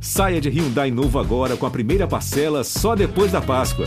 Saia de Hyundai novo agora com a primeira parcela só depois da Páscoa.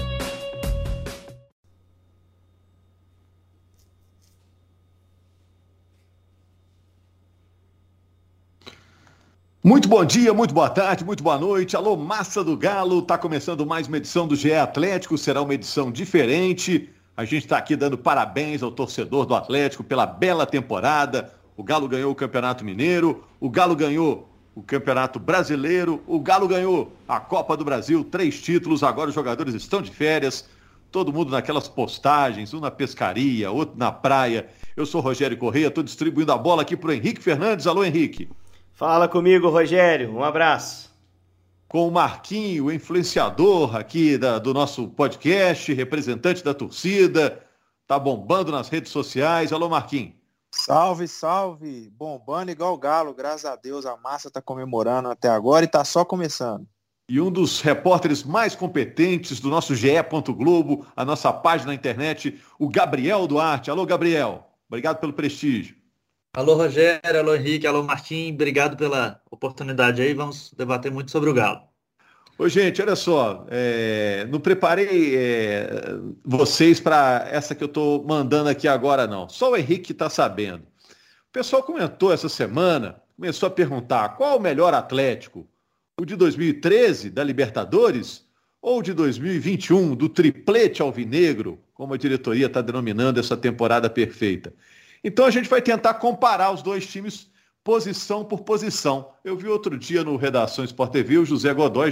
Muito bom dia, muito boa tarde, muito boa noite. Alô, massa do Galo. Tá começando mais uma edição do GE Atlético. Será uma edição diferente. A gente está aqui dando parabéns ao torcedor do Atlético pela bela temporada. O Galo ganhou o Campeonato Mineiro, o Galo ganhou o Campeonato Brasileiro, o Galo ganhou a Copa do Brasil, três títulos, agora os jogadores estão de férias, todo mundo naquelas postagens, um na pescaria, outro na praia. Eu sou Rogério Correia, estou distribuindo a bola aqui para o Henrique Fernandes. Alô, Henrique. Fala comigo, Rogério. Um abraço. Com o Marquinho, o influenciador aqui da, do nosso podcast, representante da torcida, tá bombando nas redes sociais. Alô, Marquinho. Salve, salve! Bombando igual o Galo, graças a Deus, a massa está comemorando até agora e está só começando. E um dos repórteres mais competentes do nosso GE. Globo, a nossa página na internet, o Gabriel Duarte. Alô, Gabriel. Obrigado pelo prestígio. Alô, Rogério, alô, Henrique, alô, Martim. Obrigado pela oportunidade aí. Vamos debater muito sobre o Galo. Ô, gente, olha só, é, não preparei é, vocês para essa que eu estou mandando aqui agora, não. Só o Henrique está sabendo. O pessoal comentou essa semana, começou a perguntar qual o melhor Atlético? O de 2013, da Libertadores, ou o de 2021, do triplete alvinegro, como a diretoria está denominando essa temporada perfeita? Então a gente vai tentar comparar os dois times posição por posição. Eu vi outro dia no Redação Sport TV o José Godoy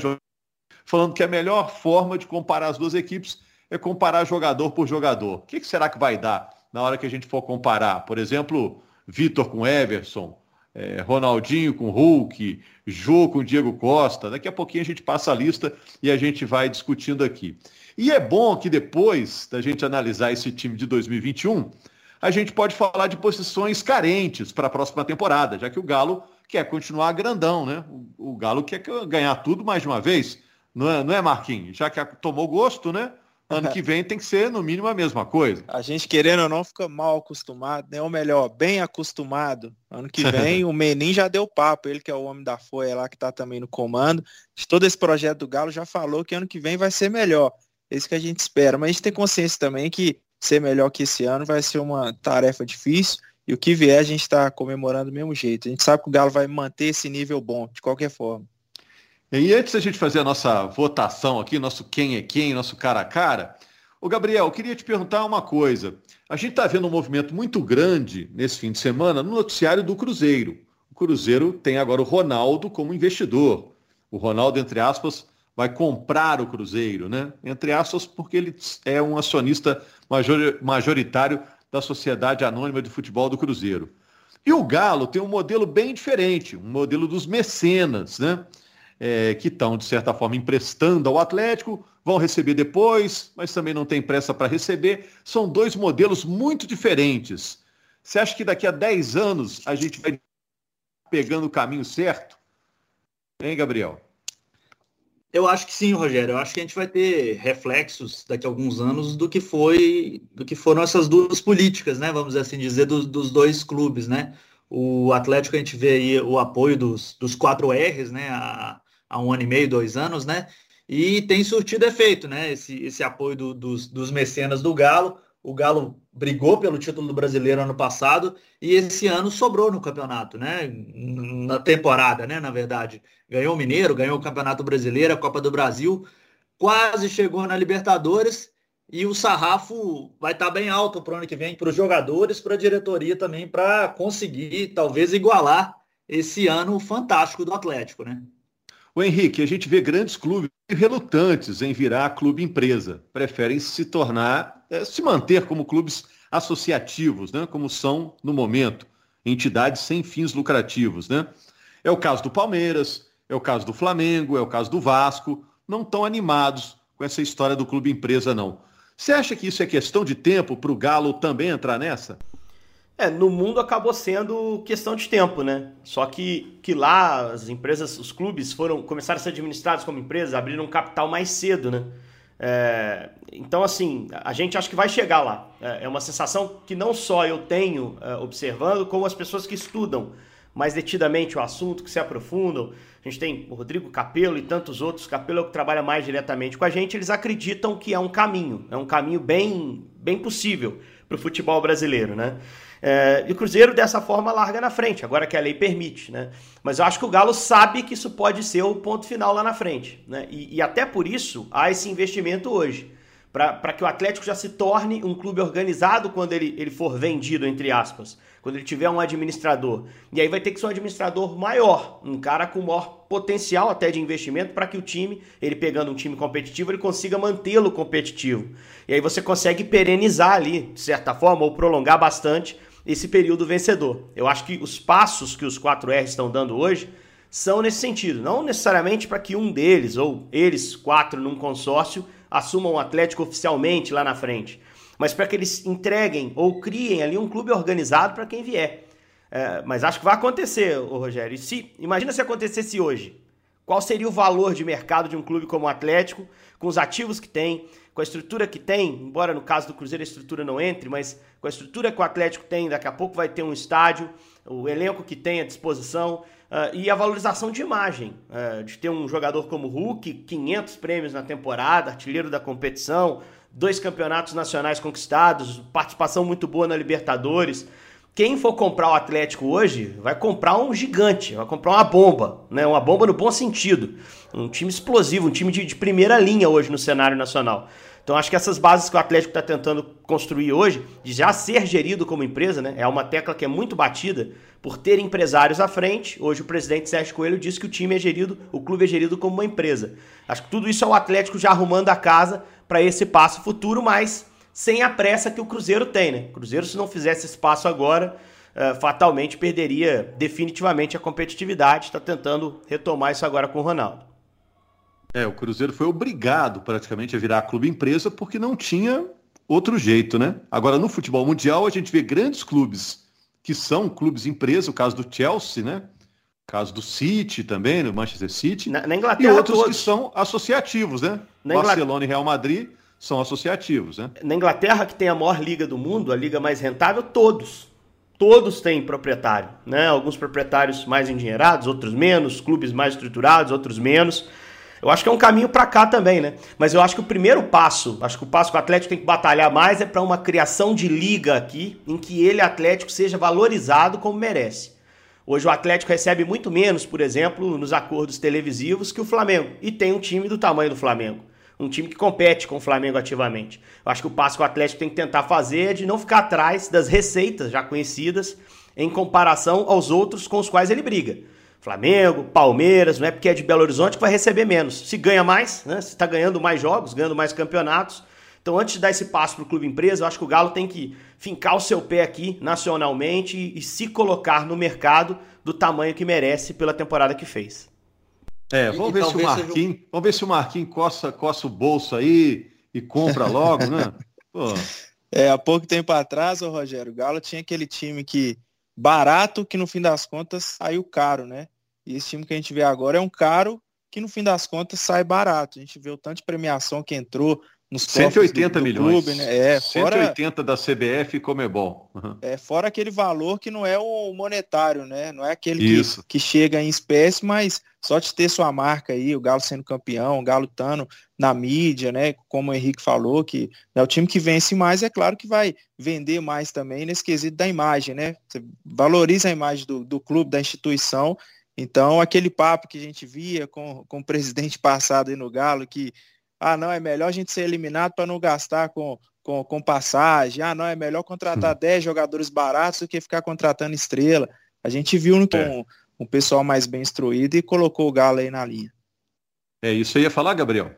falando que a melhor forma de comparar as duas equipes é comparar jogador por jogador. O que, que será que vai dar na hora que a gente for comparar? Por exemplo, Vitor com Everson, é, Ronaldinho com Hulk, Jô com Diego Costa. Daqui a pouquinho a gente passa a lista e a gente vai discutindo aqui. E é bom que depois da gente analisar esse time de 2021, a gente pode falar de posições carentes para a próxima temporada, já que o Galo quer continuar grandão, né? O, o Galo quer ganhar tudo mais de uma vez. Não é, não é Marquinhos? Já que tomou gosto, né? Ano que vem tem que ser, no mínimo, a mesma coisa. A gente, querendo ou não, fica mal acostumado, né? Ou melhor, bem acostumado. Ano que vem, o Menin já deu papo, ele que é o homem da folha lá, que tá também no comando. De todo esse projeto do Galo já falou que ano que vem vai ser melhor. É isso que a gente espera. Mas a gente tem consciência também que ser melhor que esse ano vai ser uma tarefa difícil. E o que vier, a gente está comemorando do mesmo jeito. A gente sabe que o Galo vai manter esse nível bom, de qualquer forma. E antes da gente fazer a nossa votação aqui, nosso quem é quem, nosso cara a cara, o Gabriel, eu queria te perguntar uma coisa. A gente está vendo um movimento muito grande nesse fim de semana no noticiário do Cruzeiro. O Cruzeiro tem agora o Ronaldo como investidor. O Ronaldo, entre aspas, vai comprar o Cruzeiro, né? Entre aspas, porque ele é um acionista majoritário da Sociedade Anônima de Futebol do Cruzeiro. E o Galo tem um modelo bem diferente, um modelo dos mecenas, né? É, que estão, de certa forma, emprestando ao Atlético, vão receber depois, mas também não tem pressa para receber. São dois modelos muito diferentes. Você acha que daqui a 10 anos a gente vai pegando o caminho certo? Hein, Gabriel? Eu acho que sim, Rogério. Eu acho que a gente vai ter reflexos daqui a alguns anos do que foi, do que foram essas duas políticas, né? Vamos assim dizer, dos, dos dois clubes, né? O Atlético a gente vê aí o apoio dos, dos quatro R's, né? A, há um ano e meio, dois anos, né? E tem surtido efeito, né? Esse, esse apoio do, dos, dos mecenas do Galo. O Galo brigou pelo título do brasileiro ano passado e esse ano sobrou no campeonato, né? Na temporada, né? Na verdade. Ganhou o Mineiro, ganhou o Campeonato Brasileiro, a Copa do Brasil, quase chegou na Libertadores e o sarrafo vai estar tá bem alto para o ano que vem para os jogadores, para a diretoria também, para conseguir talvez igualar esse ano fantástico do Atlético, né? O Henrique, a gente vê grandes clubes relutantes em virar clube empresa, preferem se tornar, é, se manter como clubes associativos, né, como são no momento, entidades sem fins lucrativos. Né? É o caso do Palmeiras, é o caso do Flamengo, é o caso do Vasco, não estão animados com essa história do clube empresa, não. Você acha que isso é questão de tempo para o Galo também entrar nessa? É, no mundo acabou sendo questão de tempo, né? Só que, que lá as empresas, os clubes foram começaram a ser administrados como empresas, abriram um capital mais cedo, né? É, então, assim, a gente acha que vai chegar lá. É, é uma sensação que não só eu tenho é, observando, como as pessoas que estudam mais detidamente o assunto, que se aprofundam. A gente tem o Rodrigo Capelo e tantos outros, Capelo é que trabalha mais diretamente com a gente, eles acreditam que é um caminho, é um caminho bem, bem possível para o futebol brasileiro, né? É, e o Cruzeiro dessa forma larga na frente, agora que a lei permite, né? Mas eu acho que o Galo sabe que isso pode ser o ponto final lá na frente, né? E, e até por isso há esse investimento hoje, para que o Atlético já se torne um clube organizado quando ele, ele for vendido, entre aspas, quando ele tiver um administrador. E aí vai ter que ser um administrador maior, um cara com maior potencial até de investimento para que o time, ele pegando um time competitivo, ele consiga mantê-lo competitivo. E aí você consegue perenizar ali, de certa forma, ou prolongar bastante esse período vencedor. Eu acho que os passos que os 4R estão dando hoje são nesse sentido. Não necessariamente para que um deles, ou eles quatro num consórcio, assumam o Atlético oficialmente lá na frente, mas para que eles entreguem ou criem ali um clube organizado para quem vier. É, mas acho que vai acontecer, Rogério. E se, imagina se acontecesse hoje. Qual seria o valor de mercado de um clube como o Atlético, com os ativos que tem, com a estrutura que tem, embora no caso do Cruzeiro a estrutura não entre, mas com a estrutura que o Atlético tem, daqui a pouco vai ter um estádio, o elenco que tem à disposição uh, e a valorização de imagem, uh, de ter um jogador como Hulk, 500 prêmios na temporada, artilheiro da competição, dois campeonatos nacionais conquistados, participação muito boa na Libertadores. Quem for comprar o Atlético hoje vai comprar um gigante, vai comprar uma bomba, né? Uma bomba no bom sentido. Um time explosivo, um time de, de primeira linha hoje no cenário nacional. Então acho que essas bases que o Atlético está tentando construir hoje, de já ser gerido como empresa, né, é uma tecla que é muito batida por ter empresários à frente. Hoje o presidente Sérgio Coelho disse que o time é gerido, o clube é gerido como uma empresa. Acho que tudo isso é o Atlético já arrumando a casa para esse passo futuro, mas sem a pressa que o Cruzeiro tem, né? O Cruzeiro, se não fizesse esse passo agora, uh, fatalmente perderia definitivamente a competitividade. Está tentando retomar isso agora com o Ronaldo. É, o Cruzeiro foi obrigado praticamente a virar clube empresa porque não tinha outro jeito, né? Agora, no futebol mundial, a gente vê grandes clubes que são clubes empresa, o caso do Chelsea, né? O caso do City também, do Manchester City. Na, na Inglaterra, e outros todos. que são associativos, né? Na Barcelona e Real Madrid são associativos, né? Na Inglaterra, que tem a maior liga do mundo, a liga mais rentável, todos. Todos têm proprietário, né? Alguns proprietários mais endinheirados, outros menos, clubes mais estruturados, outros menos. Eu acho que é um caminho para cá também, né? Mas eu acho que o primeiro passo, acho que o passo que o Atlético tem que batalhar mais é para uma criação de liga aqui, em que ele, Atlético, seja valorizado como merece. Hoje o Atlético recebe muito menos, por exemplo, nos acordos televisivos que o Flamengo. E tem um time do tamanho do Flamengo. Um time que compete com o Flamengo ativamente. Eu acho que o passo que o Atlético tem que tentar fazer é de não ficar atrás das receitas já conhecidas em comparação aos outros com os quais ele briga. Flamengo, Palmeiras, não é porque é de Belo Horizonte que vai receber menos. Se ganha mais, né? Se está ganhando mais jogos, ganhando mais campeonatos. Então, antes de dar esse passo para o clube empresa, eu acho que o Galo tem que fincar o seu pé aqui nacionalmente e, e se colocar no mercado do tamanho que merece pela temporada que fez. É, vamos e, ver se o Marquinhos, seja... vamos ver se o Marquinhos coça, coça o bolso aí e compra logo, né? Pô. É, há pouco tempo atrás, o Rogério, o Galo tinha aquele time que barato que no fim das contas saiu caro, né? E esse time que a gente vê agora é um caro que no fim das contas sai barato. A gente vê o tanto de premiação que entrou nos 180 do, do milhões. Clube, né? É, 180 fora, da CBF e Comebol. Uhum. É, fora aquele valor que não é o monetário, né? Não é aquele que, que, chega em espécie, mas só de ter sua marca aí, o Galo sendo campeão, o Galo estando na mídia, né? Como o Henrique falou, que é o time que vence mais, é claro que vai vender mais também nesse quesito da imagem, né? Você valoriza a imagem do, do clube, da instituição então, aquele papo que a gente via com, com o presidente passado aí no Galo, que, ah, não, é melhor a gente ser eliminado para não gastar com, com, com, passagem, ah, não, é melhor contratar hum. 10 jogadores baratos do que ficar contratando estrela. A gente viu é. com um pessoal mais bem instruído e colocou o Galo aí na linha. É isso aí ia falar, Gabriel?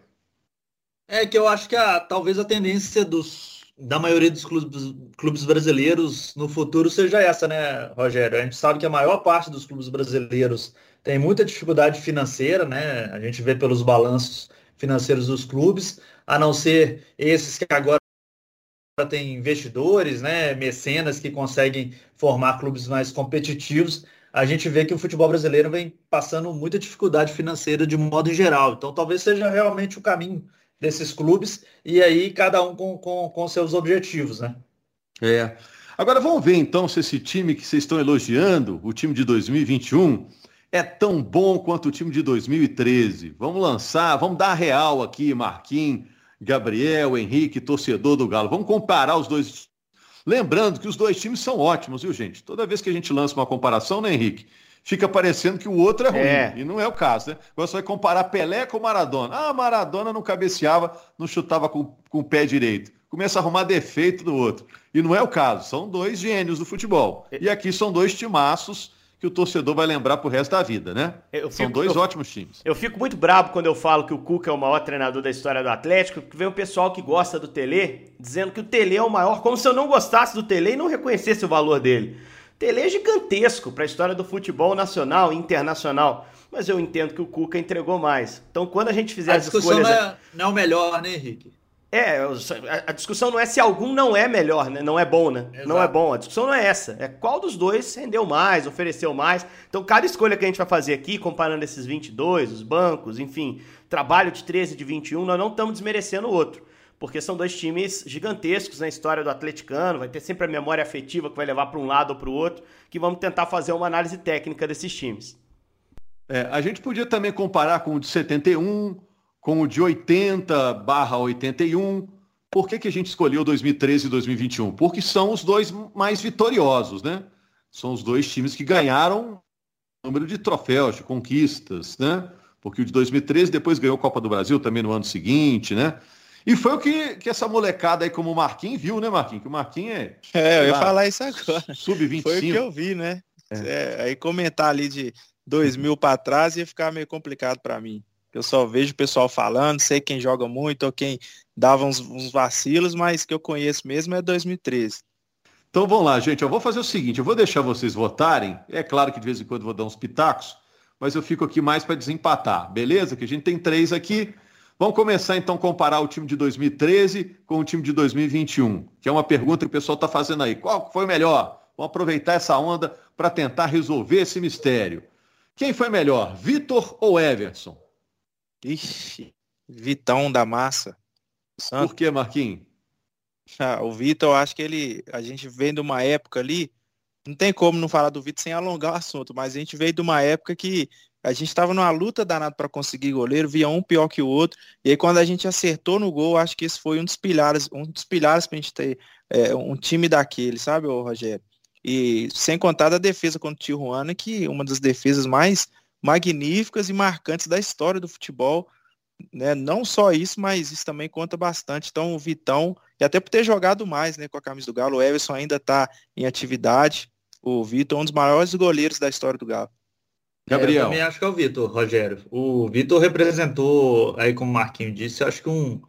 É que eu acho que a, talvez a tendência dos da maioria dos clubes, clubes brasileiros no futuro seja essa, né, Rogério? A gente sabe que a maior parte dos clubes brasileiros tem muita dificuldade financeira, né? A gente vê pelos balanços financeiros dos clubes, a não ser esses que agora têm investidores, né, mecenas que conseguem formar clubes mais competitivos. A gente vê que o futebol brasileiro vem passando muita dificuldade financeira de modo geral. Então, talvez seja realmente o caminho desses clubes, e aí cada um com, com, com seus objetivos, né? É. Agora vamos ver então se esse time que vocês estão elogiando, o time de 2021, é tão bom quanto o time de 2013. Vamos lançar, vamos dar real aqui, Marquinhos, Gabriel, Henrique, torcedor do Galo. Vamos comparar os dois. Lembrando que os dois times são ótimos, viu, gente? Toda vez que a gente lança uma comparação, né, Henrique? Fica parecendo que o outro é ruim. É. E não é o caso, né? Agora você vai comparar Pelé com Maradona. Ah, Maradona não cabeceava, não chutava com, com o pé direito. Começa a arrumar defeito do outro. E não é o caso. São dois gênios do futebol. E aqui são dois timaços que o torcedor vai lembrar pro resto da vida, né? Fico, São dois eu, ótimos times. Eu fico muito bravo quando eu falo que o Cuca é o maior treinador da história do Atlético, porque vem um pessoal que gosta do Tele, dizendo que o Tele é o maior, como se eu não gostasse do Tele e não reconhecesse o valor dele. O Tele é gigantesco para a história do futebol nacional e internacional, mas eu entendo que o Cuca entregou mais. Então, quando a gente fizer a as escolhas... Não é, não é o melhor, né, Henrique? É, a discussão não é se algum não é melhor, né? Não é bom, né? Exato. Não é bom. A discussão não é essa. É qual dos dois rendeu mais, ofereceu mais. Então, cada escolha que a gente vai fazer aqui, comparando esses 22, os bancos, enfim, trabalho de 13 de 21, nós não estamos desmerecendo o outro. Porque são dois times gigantescos na história do atleticano. Vai ter sempre a memória afetiva que vai levar para um lado ou para o outro. Que vamos tentar fazer uma análise técnica desses times. É, a gente podia também comparar com o de 71, com o de 80 barra 81. Por que, que a gente escolheu 2013 e 2021? Porque são os dois mais vitoriosos, né? São os dois times que ganharam número de troféus, de conquistas, né? Porque o de 2013 depois ganhou a Copa do Brasil também no ano seguinte, né? E foi o que, que essa molecada aí, como o Marquinhos, viu, né, Marquinhos? Que o Marquinhos é. É, eu ia lá, falar isso agora. Sub-25. Foi o que eu vi, né? É. É, aí comentar ali de 2000 para trás ia ficar meio complicado para mim. Eu só vejo o pessoal falando, sei quem joga muito ou quem dava uns, uns vacilos, mas que eu conheço mesmo é 2013. Então vamos lá, gente. Eu vou fazer o seguinte: eu vou deixar vocês votarem. É claro que de vez em quando vou dar uns pitacos, mas eu fico aqui mais para desempatar, beleza? Que a gente tem três aqui. Vamos começar então a comparar o time de 2013 com o time de 2021, que é uma pergunta que o pessoal está fazendo aí. Qual foi melhor? Vamos aproveitar essa onda para tentar resolver esse mistério. Quem foi melhor, Vitor ou Everson? Ixi, Vitão da massa. Santo. Por que, Marquinhos? Ah, o Vitor, eu acho que ele. A gente vem de uma época ali. Não tem como não falar do Vitor sem alongar o assunto, mas a gente veio de uma época que a gente estava numa luta danada para conseguir goleiro, via um pior que o outro. E aí, quando a gente acertou no gol, acho que esse foi um dos pilares, um dos pilares para a gente ter é, um time daquele, sabe, ô, Rogério? E sem contar da defesa contra o Tijuana, que uma das defesas mais magníficas e marcantes da história do futebol. Né? Não só isso, mas isso também conta bastante. Então, o Vitão, e até por ter jogado mais né, com a camisa do Galo, o Everson ainda está em atividade. O Vitor é um dos maiores goleiros da história do Galo. Gabriel. É, eu também acho que é o Vitor, Rogério. O Vitor representou, aí como o Marquinho disse, eu acho que um,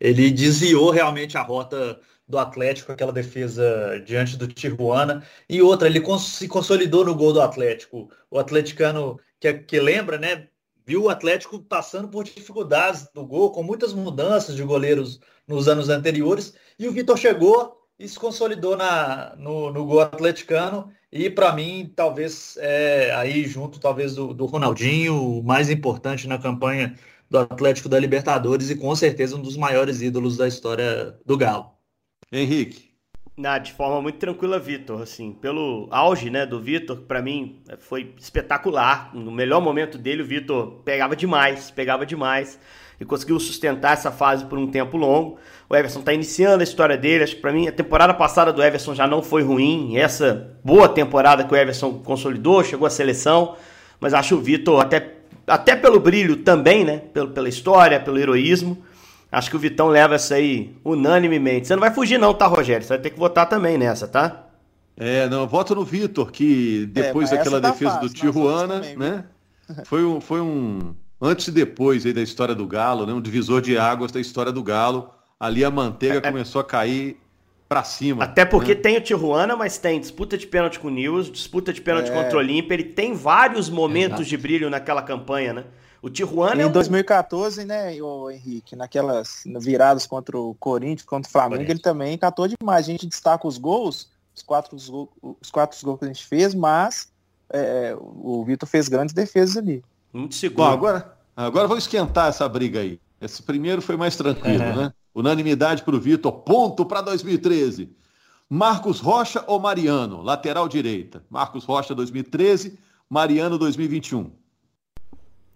ele desviou realmente a rota do Atlético, aquela defesa diante do Tijuana. E outra, ele se consolidou no gol do Atlético. O atleticano que, que lembra, né? Viu o Atlético passando por dificuldades do gol, com muitas mudanças de goleiros nos anos anteriores, e o Vitor chegou e se consolidou na, no, no gol atleticano, e para mim, talvez, é, aí junto talvez do, do Ronaldinho, o mais importante na campanha do Atlético da Libertadores, e com certeza um dos maiores ídolos da história do Galo. Henrique. De forma muito tranquila, Vitor. Assim, pelo auge né, do Vitor, para mim foi espetacular. No melhor momento dele, o Vitor pegava demais, pegava demais e conseguiu sustentar essa fase por um tempo longo. O Everson está iniciando a história dele. Acho que para mim a temporada passada do Everson já não foi ruim. Essa boa temporada que o Everson consolidou, chegou à seleção. Mas acho o Vitor, até, até pelo brilho também, né? Pelo, pela história, pelo heroísmo, Acho que o Vitão leva essa aí unanimemente. Você não vai fugir não, tá, Rogério? Você vai ter que votar também nessa, tá? É, não, voto no Vitor, que depois é, daquela tá defesa fácil, do Tijuana, também, né? Foi um, foi um antes e depois aí da história do Galo, né? Um divisor de águas da história do Galo. Ali a manteiga é, é. começou a cair para cima. Até porque né? tem o Tijuana, mas tem disputa de pênalti com o News, disputa de pênalti é. contra o Olímpia. Ele tem vários momentos Exato. de brilho naquela campanha, né? O Tijuana. Em é um... 2014, né, o Henrique, naquelas viradas contra o Corinthians, contra o Flamengo, ele também catou demais. A gente destaca os gols, os quatro, os quatro gols que a gente fez, mas é, o Vitor fez grandes defesas ali. Muito seguro. Bom, agora, agora vamos esquentar essa briga aí. Esse primeiro foi mais tranquilo, uhum. né? Unanimidade para o Vitor, ponto para 2013. Marcos Rocha ou Mariano, lateral direita? Marcos Rocha 2013, Mariano 2021.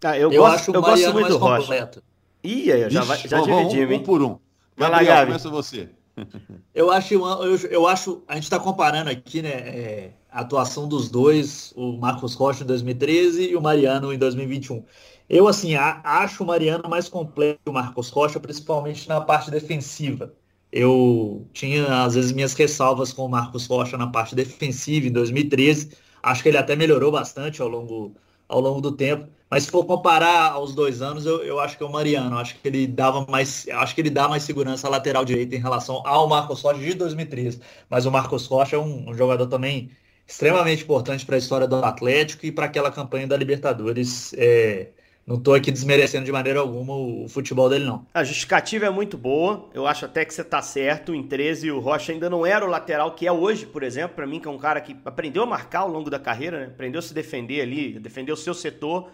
Ah, eu, Eu gosto, acho o eu gosto Mariano muito mais do Rocha. completo. Ih, aí, já, Ixi, vai- já vamos- dividimos, um, hein? por um. Vai lá, Gabriel, Gabi. começa você. Eu acho, eu, eu acho, a gente está comparando aqui, né, é, a atuação dos dois, o Marcos Rocha em 2013 e o Mariano em 2021. Eu, assim, a- acho o Mariano mais completo que o Marcos Rocha, principalmente na parte defensiva. Eu tinha, às vezes, minhas ressalvas com o Marcos Rocha na parte defensiva em 2013. Acho que ele até melhorou bastante ao longo, ao longo do tempo. Mas se for comparar aos dois anos, eu, eu acho que é o Mariano. Acho que ele dava mais, acho que ele dá mais segurança lateral direita em relação ao Marcos Rocha de 2013. Mas o Marcos Rocha é um, um jogador também extremamente importante para a história do Atlético e para aquela campanha da Libertadores. É, não estou aqui desmerecendo de maneira alguma o, o futebol dele, não. A justificativa é muito boa. Eu acho até que você tá certo. Em 13, o Rocha ainda não era o lateral que é hoje, por exemplo. Para mim, que é um cara que aprendeu a marcar ao longo da carreira, né? aprendeu a se defender ali, defender o seu setor.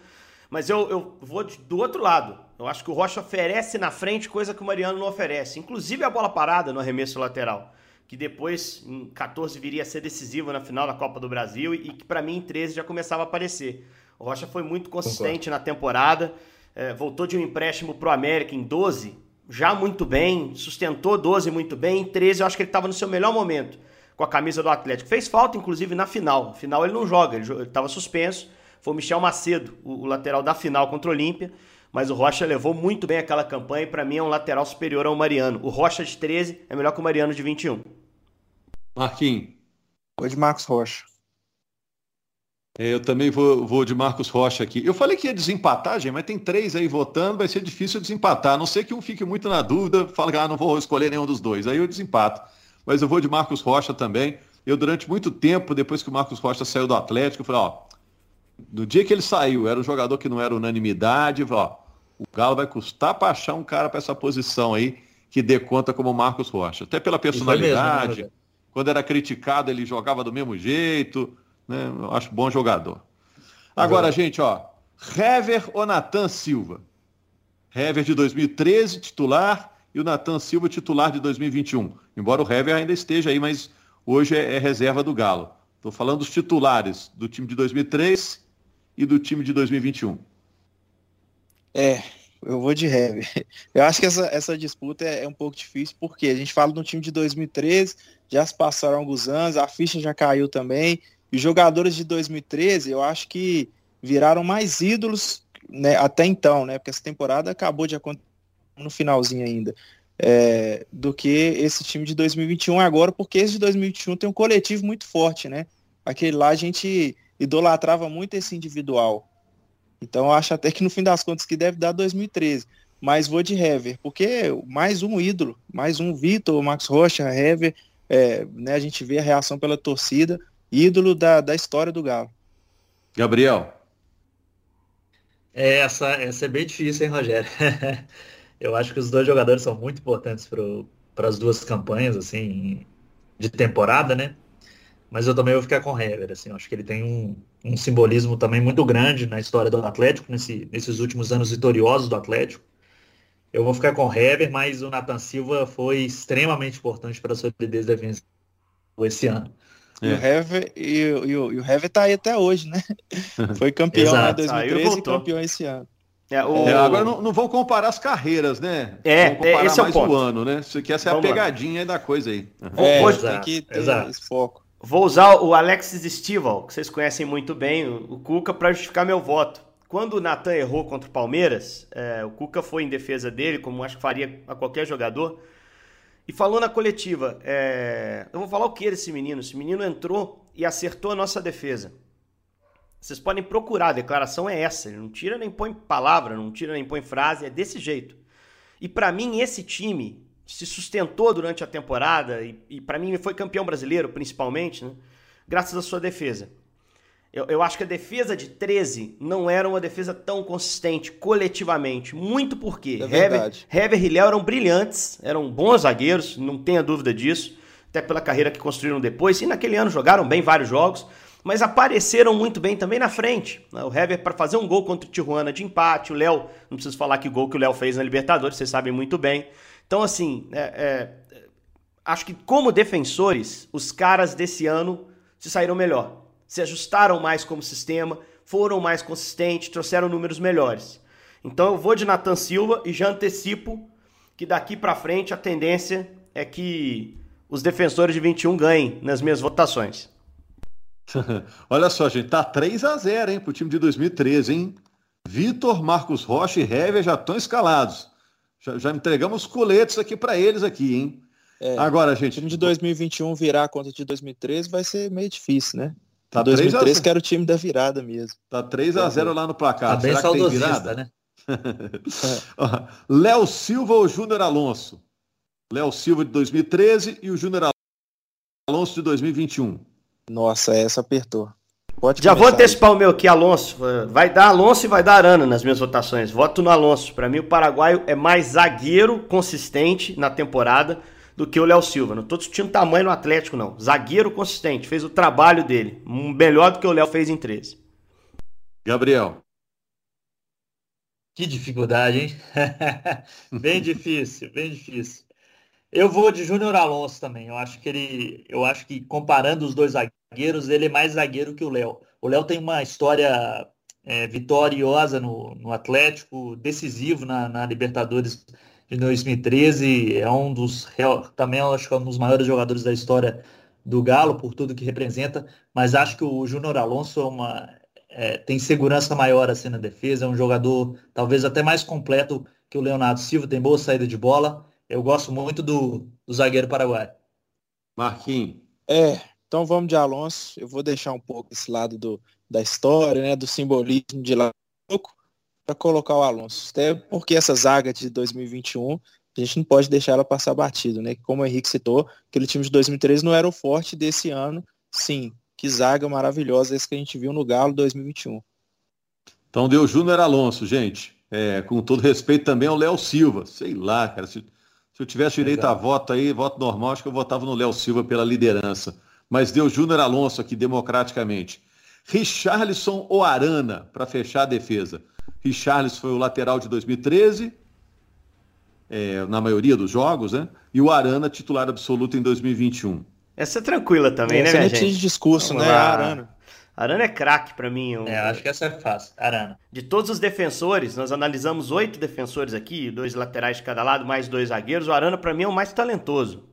Mas eu, eu vou de- do outro lado. Eu acho que o Rocha oferece na frente coisa que o Mariano não oferece. Inclusive a bola parada no arremesso lateral. Que depois, em 14, viria a ser decisivo na final da Copa do Brasil e que para mim em 13 já começava a aparecer. O Rocha foi muito consistente na temporada. é, voltou de um empréstimo pro América em 12, já muito bem, sustentou 12 muito bem. Em 13 eu acho que ele estava no seu melhor momento com a camisa do Atlético. Fez falta, inclusive, na final. Na final ele não joga, ele estava suspenso. Foi o Michel Macedo, o, o lateral da final contra o Olímpia. Mas o Rocha levou muito bem aquela campanha e para mim é um lateral superior ao Mariano. O Rocha de 13 é melhor que o Mariano de 21. Marquinhos. Vou de Marcos Rocha. É, Eu também vou, vou de Marcos Rocha aqui. Eu falei que ia desempatar, gente, mas tem três aí votando, vai ser difícil desempatar. A não ser que um fique muito na dúvida, fala que ah, não vou escolher nenhum dos dois. Aí eu desempato. Mas eu vou de Marcos Rocha também. Eu, durante muito tempo, depois que o Marcos Rocha saiu do Atlético, eu falei, ó, no dia que ele saiu, era um jogador que não era unanimidade, ó, o Galo vai custar para achar um cara para essa posição aí que dê conta como o Marcos Rocha. Até pela E foi mesmo, personalidade, né, quando era criticado, ele jogava do mesmo jeito, né? Eu acho bom jogador. Agora, gente, ó, Hever ou Natan Silva? Hever de 2013, titular, e o Natan Silva, titular de 2021. Embora o Hever ainda esteja aí, mas hoje é, é reserva do Galo. Estou falando dos titulares do time de 2003 e do time de 2021. É, eu vou de Hever. Eu acho que essa, essa disputa é, é um pouco difícil, porque a gente fala do time de 2013, já se passaram alguns anos, a ficha já caiu também, e os jogadores de 2013, eu acho que viraram mais ídolos né, até então, né? Porque essa temporada acabou de acontecer no finalzinho ainda. é, do que esse time de 2021 agora, porque esse de 2021 tem um coletivo muito forte, né? Aquele lá a gente idolatrava muito esse individual. Então eu acho até que no fim das contas que deve dar 2013. Mas vou de Hever, porque mais um ídolo, mais um Vitor, Max Rocha, Hever, é, né, a gente vê a reação pela torcida, ídolo da, da história do Galo. Gabriel. É, essa, essa é bem difícil, hein, Rogério? Eu acho que os dois jogadores são muito importantes para as duas campanhas, assim, de temporada, né? Mas eu também vou ficar com o Hever, assim, eu acho que ele tem um, um simbolismo também muito grande na história do Atlético, nesse, nesses últimos anos vitoriosos do Atlético. Eu vou ficar com o Hever, mas o Nathan Silva foi extremamente importante para a solidez defensiva esse ano. E, o É. Hever, e, o- e, e o Hever tá aí até hoje, né? Foi campeão lá em Exato. Saiu e 2013 e campeão esse ano. É, o... É, agora não, não vão comparar as carreiras, né? É, vão comparar é, esse é o mais ponto. o ano, né? Isso aqui essa é a Vamos lá. pegadinha aí da coisa aí. É, hoje- tem que ter exato. esse foco. Vou usar o Alexis Stival, que vocês conhecem muito bem, o Cuca, para justificar meu voto. Quando o Natan errou contra o Palmeiras, é, o Cuca foi em defesa dele, como acho que faria a qualquer jogador, e falou na coletiva: é, Eu vou falar o que desse menino? Esse menino entrou e acertou a nossa defesa. Vocês podem procurar, a declaração é essa. Ele não tira nem põe palavra, não tira nem põe frase, é desse jeito. E pra mim, esse time se sustentou durante a temporada e, e para mim foi campeão brasileiro, principalmente, né? graças à sua defesa. Eu, eu acho que a defesa de 13 não era uma defesa tão consistente coletivamente. Muito porque É Hever. Hever e Léo eram brilhantes, eram bons zagueiros, não tenha dúvida disso. Até pela carreira que construíram depois. E naquele ano jogaram bem vários jogos, mas apareceram muito bem também na frente. né? O Hever para fazer um gol contra o Tijuana de empate, o Léo, não preciso falar que gol que o Léo fez na Libertadores, vocês sabem muito bem. Então, assim, é, é, acho que como defensores, os caras desse ano se saíram melhor. Se ajustaram mais como sistema, foram mais consistentes, trouxeram números melhores. Então eu vou de Nathan Silva e já antecipo que daqui para frente a tendência é que os defensores de 21 ganhem nas minhas votações. Olha só, gente, tá 3 a 0 hein, pro time de 2013, hein? Vitor, Marcos Rocha e Hever já estão escalados. Já, já entregamos coletes aqui para eles aqui, hein? É, Agora, gente. O time de 2021 virar contra o de 2013 vai ser meio difícil, né? Tá 2013 que era o time da virada mesmo. Tá 3 a 0 lá no placar. Tá bem Será que tem virada? né? é. Léo Silva ou Júnior Alonso? Léo Silva de 2013 e o Júnior Alonso de 2021. Nossa, essa apertou. Pode Já vou antecipar aí. o meu aqui, Alonso. Vai dar Alonso e vai dar Arana nas minhas votações. Voto no Alonso. Para mim, o paraguaio é mais zagueiro consistente na temporada do que o Léo Silva. Não tô discutindo tamanho no Atlético, não. Zagueiro consistente, fez o trabalho dele. Melhor do que o Léo fez em 13. Gabriel. Que dificuldade, hein? bem difícil, bem difícil. Eu vou de Júnior Alonso também. Eu acho que ele, eu acho que comparando os dois zagueiros, ele é mais zagueiro que o Léo. O Léo tem uma história é, vitoriosa no, no Atlético, decisivo na, na, Libertadores de 2013. É um dos também acho que é um dos maiores jogadores da história do Galo por tudo que representa. Mas acho que o Júnior Alonso é uma, é, tem segurança maior assim na defesa. É um jogador talvez até mais completo que o Leonardo Silva. Tem boa saída de bola eu gosto muito do, do zagueiro paraguaio. Marquinhos. É, então vamos de Alonso. Eu vou deixar um pouco esse lado do, da história, né, do simbolismo de lá pouco, para colocar o Alonso. Até porque essa zaga de 2021, a gente não pode deixar ela passar batido, né? Como o Henrique citou, aquele time de 2013 não era o forte desse ano. Sim, que zaga maravilhosa esse que a gente viu no Galo 2021. Então deu Júnior Alonso, gente. É, com todo respeito também ao Léo Silva. Sei lá, cara. Se se eu tivesse direito Exato. a voto aí, voto normal, acho que eu votava no Léo Silva pela liderança. Mas deu Júnior Alonso aqui democraticamente. Richarlison ou Arana para fechar a defesa? Richarlison foi o lateral de 2013, é, na maioria dos jogos, né? E o Arana titular absoluto em 2021. Essa é tranquila também, né, minha gente? de discurso, Vamos né, lá. Arana? Arana é craque para mim. É, acho que essa é fácil. Arana. De todos os defensores, nós analisamos oito defensores aqui, dois laterais de cada lado, mais dois zagueiros. O Arana para mim é o mais talentoso.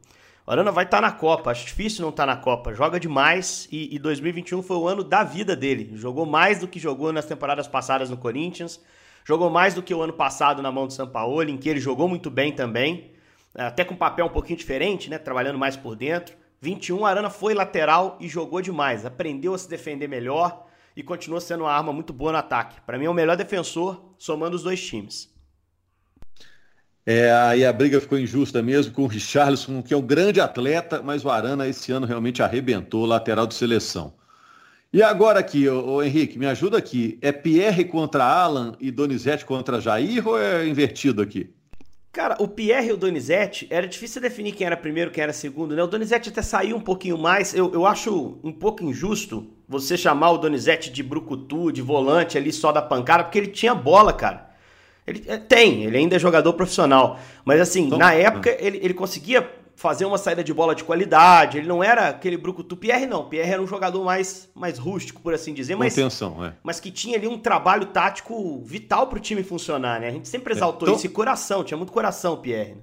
O Arana vai estar tá na Copa, acho difícil não estar tá na Copa. Joga demais e, e 2021 foi o ano da vida dele. Jogou mais do que jogou nas temporadas passadas no Corinthians. Jogou mais do que o ano passado na mão do São Paulo, em que ele jogou muito bem também. Até com um papel um pouquinho diferente, né? Trabalhando mais por dentro. 21, Arana foi lateral e jogou demais. Aprendeu a se defender melhor e continua sendo uma arma muito boa no ataque. Para mim é o melhor defensor somando os dois times. É, aí a briga ficou injusta mesmo com o Richarlison, que é um grande atleta, mas o Arana esse ano realmente arrebentou, lateral de seleção. E agora aqui, o Henrique, me ajuda aqui. É Pierre contra Alan e Donizete contra Jair ou é invertido aqui? Cara, o Pierre e o Donizete, era difícil definir quem era primeiro, quem era segundo, né? O Donizete até saiu um pouquinho mais. Eu, eu acho um pouco injusto você chamar o Donizete de brucutu, de volante ali só da pancada, porque ele tinha bola, cara. Ele é, tem, ele ainda é jogador profissional. Mas assim, então, na época ele, ele conseguia fazer uma saída de bola de qualidade. Ele não era aquele brucutu. Pierre não. Pierre era um jogador mais, mais rústico, por assim dizer. Mas, Atenção, é. mas que tinha ali um trabalho tático vital para o time funcionar, né? A gente sempre é, exaltou é. então, esse coração. Tinha muito coração, Pierre.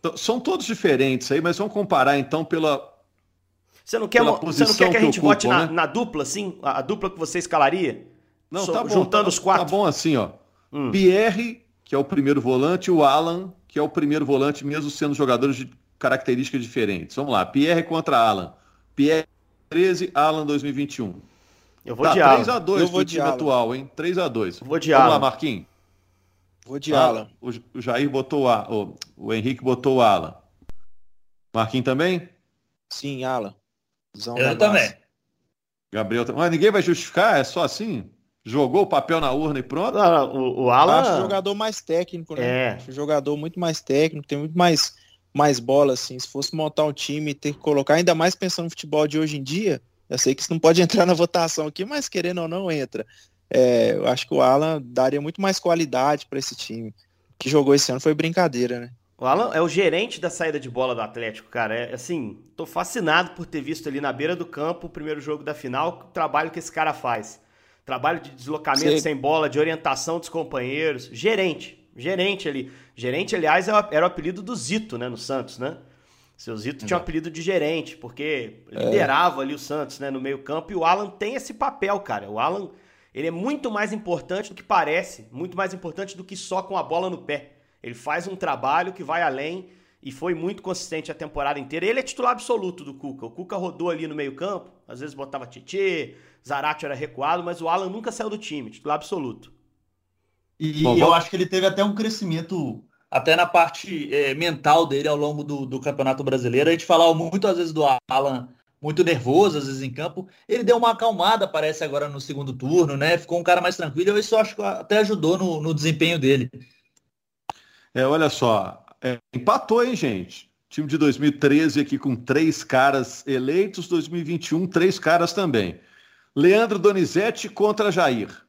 Então, são todos diferentes aí, mas vamos comparar então pela. Você não quer, você não quer que a gente vote né? na, na, dupla, assim? A, a, dupla que você escalaria? Não, so, tá bom, juntando tá, os quatro. Tá bom assim, ó. Hum. Pierre, que é o primeiro volante, o Alan, que é o primeiro volante, mesmo sendo jogadores de características diferentes. Vamos lá, Pierre contra Alan. Pierre 13, Alan 2021. Eu vou tá, de Alan. 3 x 2 pro time Alan. atual, hein? 3 x 2 Vou de Vamos Alan. lá, Marquinhos. Vou de ah, Alan. O, o Jair botou a, o, o Henrique botou o Alan. Marquinhos também? Sim, Alan. Zão Eu também. Gabriel também. Mas ninguém vai justificar? É só assim? Jogou o papel na urna e pronto? Não, não, o, o Alan. Acho jogador mais técnico, né? É. Acho jogador muito mais técnico, tem muito mais mais bola, assim. Se fosse montar um time e ter que colocar, ainda mais pensando no futebol de hoje em dia, eu sei que isso não pode entrar na votação aqui, mas querendo ou não, entra. É, eu acho que o Alan daria muito mais qualidade para esse time. Que jogou esse ano foi brincadeira, né? O Alan é o gerente da saída de bola do Atlético, cara. É assim, tô fascinado por ter visto ali na beira do campo o primeiro jogo da final, o trabalho que esse cara faz. Trabalho de deslocamento Sim. sem bola, de orientação dos companheiros. Gerente, gerente ali. Gerente, aliás, era o apelido do Zito, né, no Santos, né? Seu Zito tinha o um apelido de gerente, porque é. liderava ali o Santos, né, no meio-campo, e o Alan tem esse papel, cara. O Alan, ele é muito mais importante do que parece, muito mais importante do que só com a bola no pé. Ele faz um trabalho que vai além e foi muito consistente a temporada inteira. Ele é titular absoluto do Cuca. O Cuca rodou ali no meio-campo, às vezes botava Tietê, Zarate era recuado, mas o Alan nunca saiu do time, titular absoluto. E Bom, eu acho que ele teve até um crescimento até na parte é, mental dele ao longo do, do, Campeonato Brasileiro. A gente falava muito às vezes do Alan muito nervoso, às vezes em campo. Ele deu uma acalmada, parece, agora no segundo turno, né? Ficou um cara mais tranquilo. Isso eu acho que até ajudou no, no desempenho dele. É, olha só, é, empatou, hein, gente? Time de 2013 aqui com três caras eleitos, 2021, três caras também. Leandro Donizete contra Jair.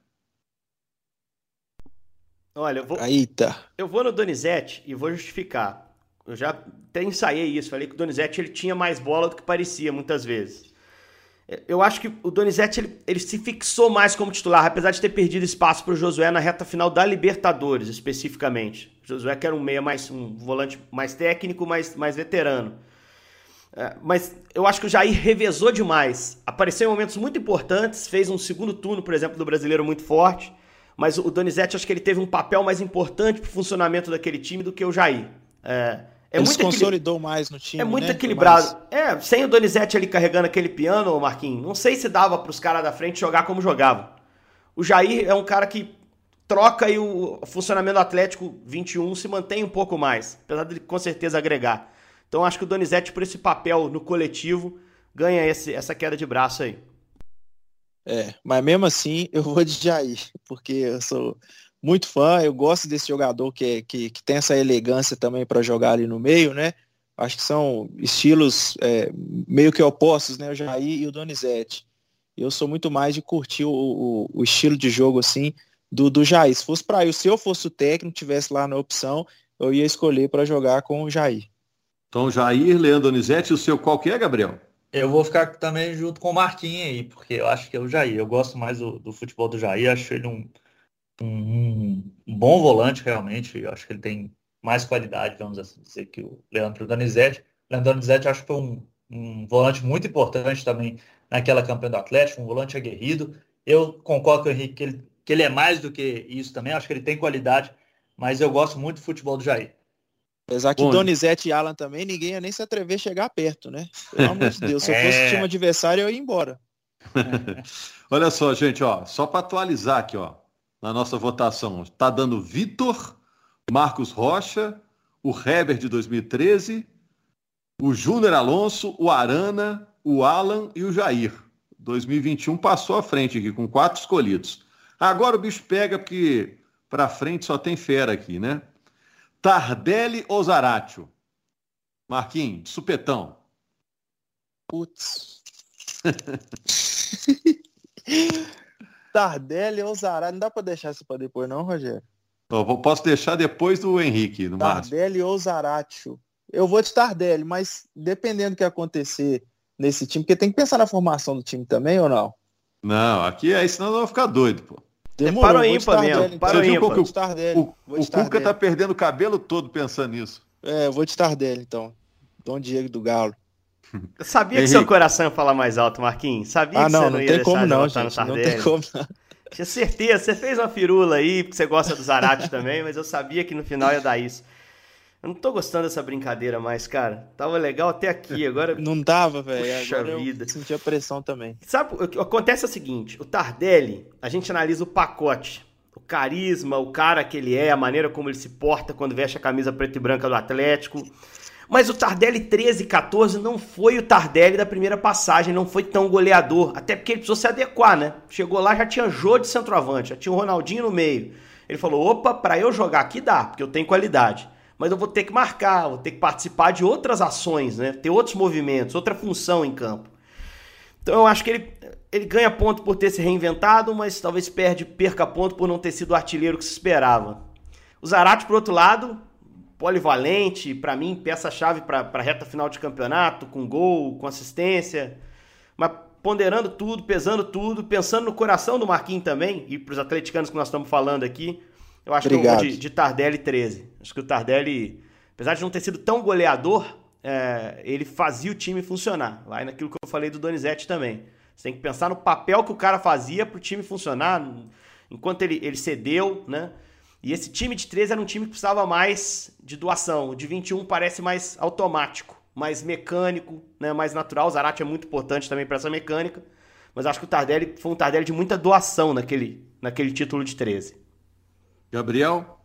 Olha, eu vou. Eita. Eu vou no Donizete e vou justificar. Eu já até ensaiei isso, falei que o Donizete ele tinha mais bola do que parecia muitas vezes. Eu acho que o Donizete ele, ele se fixou mais como titular, apesar de ter perdido espaço para o Josué na reta final da Libertadores, especificamente. O Josué que era um meia mais um volante mais técnico, mais, mais veterano. É, mas eu acho que o Jair revezou demais. Apareceu em momentos muito importantes, fez um segundo turno, por exemplo, do brasileiro muito forte mas o Donizete acho que ele teve um papel mais importante para o funcionamento daquele time do que o Jair. É, é ele se consolidou mais no time. É muito né? equilibrado. É, sem o Donizete ali carregando aquele piano, Marquinhos, não sei se dava para os caras da frente jogar como jogavam. O Jair é um cara que troca e o funcionamento do Atlético 21 se mantém um pouco mais, apesar de com certeza agregar. Então acho que o Donizete, por esse papel no coletivo, ganha esse, essa queda de braço aí. É, mas mesmo assim eu vou de Jair, porque eu sou muito fã, eu gosto desse jogador que, que, que tem essa elegância também para jogar ali no meio, né? Acho que são estilos é, meio que opostos, né? O Jair e o Donizete. Eu sou muito mais de curtir o, o, o estilo de jogo assim do, do Jair. Se fosse para eu, se eu fosse o técnico, tivesse lá na opção, eu ia escolher para jogar com o Jair. Então, Jair, Leandro Donizete, o seu qual que é, Gabriel? Eu vou ficar também junto com o Marquinhos aí, porque eu acho que é o Jair. Eu gosto mais do, do futebol do Jair, acho ele um, um, um, bom volante, realmente. Eu acho que ele tem mais qualidade, vamos assim dizer, que o Leandro Donizete. O Leandro Donizete acho que foi um, um volante muito importante também naquela campanha do Atlético, um volante aguerrido. Eu concordo com o Henrique que ele, que ele é mais do que isso também, acho que ele tem qualidade, mas eu gosto muito do futebol do Jair. Apesar que Bom, Donizete e Alan também, ninguém ia nem se atrever a chegar perto, né? Pelo amor de Deus, se eu fosse é... time adversário, eu ia embora. Olha só, gente, ó, só para atualizar aqui, ó, na nossa votação, tá dando Vitor, Marcos Rocha, o Heber de 2013, o Júnior Alonso, o Arana, o Alan e o Jair. 2021 passou à frente aqui com quatro escolhidos. Agora o bicho pega porque para frente só tem fera aqui, né? Tardelli ou Zaratio? Marquinhos, supetão. Putz. Tardelli ou Zaratio? Não dá para deixar isso para depois não, Rogério? Eu posso deixar depois do Henrique, no Tardelli ou Zaratio? Eu vou de Tardelli, mas dependendo do que acontecer nesse time, porque tem que pensar na formação do time também ou não? Não, aqui aí senão eu vou ficar doido, pô. Demorou, é para o ímpar mesmo. Para o ímpar. O, o, o Cuca tá perdendo o cabelo todo pensando nisso. É, eu vou de Tardelli, então. Dom Diego do Galo. Eu sabia que seu coração ia falar mais alto, Marquinhos. Sabia ah, que não, você não, não ia tem como não, gente, Não tem como não. Tinha certeza, você fez uma firula aí, porque você gosta do Zarate também, mas eu sabia que no final ia dar isso. Eu não tô gostando dessa brincadeira mais, cara. Tava legal até aqui, agora. Não dava, velho. Puxa agora vida. Eu senti a pressão também. Sabe, o que acontece é o seguinte: o Tardelli, a gente analisa o pacote. O carisma, o cara que ele é, a maneira como ele se porta quando veste a camisa preta e branca do Atlético. Mas o Tardelli 13 e 14 não foi o Tardelli da primeira passagem, não foi tão goleador. Até porque ele precisou se adequar, né? Chegou lá, já tinha Jô de centroavante, já tinha o Ronaldinho no meio. Ele falou: opa, para eu jogar aqui dá, porque eu tenho qualidade mas eu vou ter que marcar, vou ter que participar de outras ações, né? Ter outros movimentos, outra função em campo. Então eu acho que ele, ele ganha ponto por ter se reinventado, mas talvez perde, perca ponto por não ter sido o artilheiro que se esperava. O Zarate, por outro lado, polivalente, para mim, peça-chave para a reta final de campeonato, com gol, com assistência. Mas ponderando tudo, pesando tudo, pensando no coração do Marquinhos também, e para os atleticanos que nós estamos falando aqui, eu acho Obrigado. que eu vou de, de Tardelli 13. Acho que o Tardelli, apesar de não ter sido tão goleador, é, ele fazia o time funcionar. Vai naquilo que eu falei do Donizete também. Você tem que pensar no papel que o cara fazia para o time funcionar, enquanto ele, ele cedeu, né? E esse time de 13 era um time que precisava mais de doação. O de 21 parece mais automático, mais mecânico, né? mais natural. O Zarate é muito importante também para essa mecânica. Mas acho que o Tardelli foi um Tardelli de muita doação naquele, naquele título de 13. Gabriel?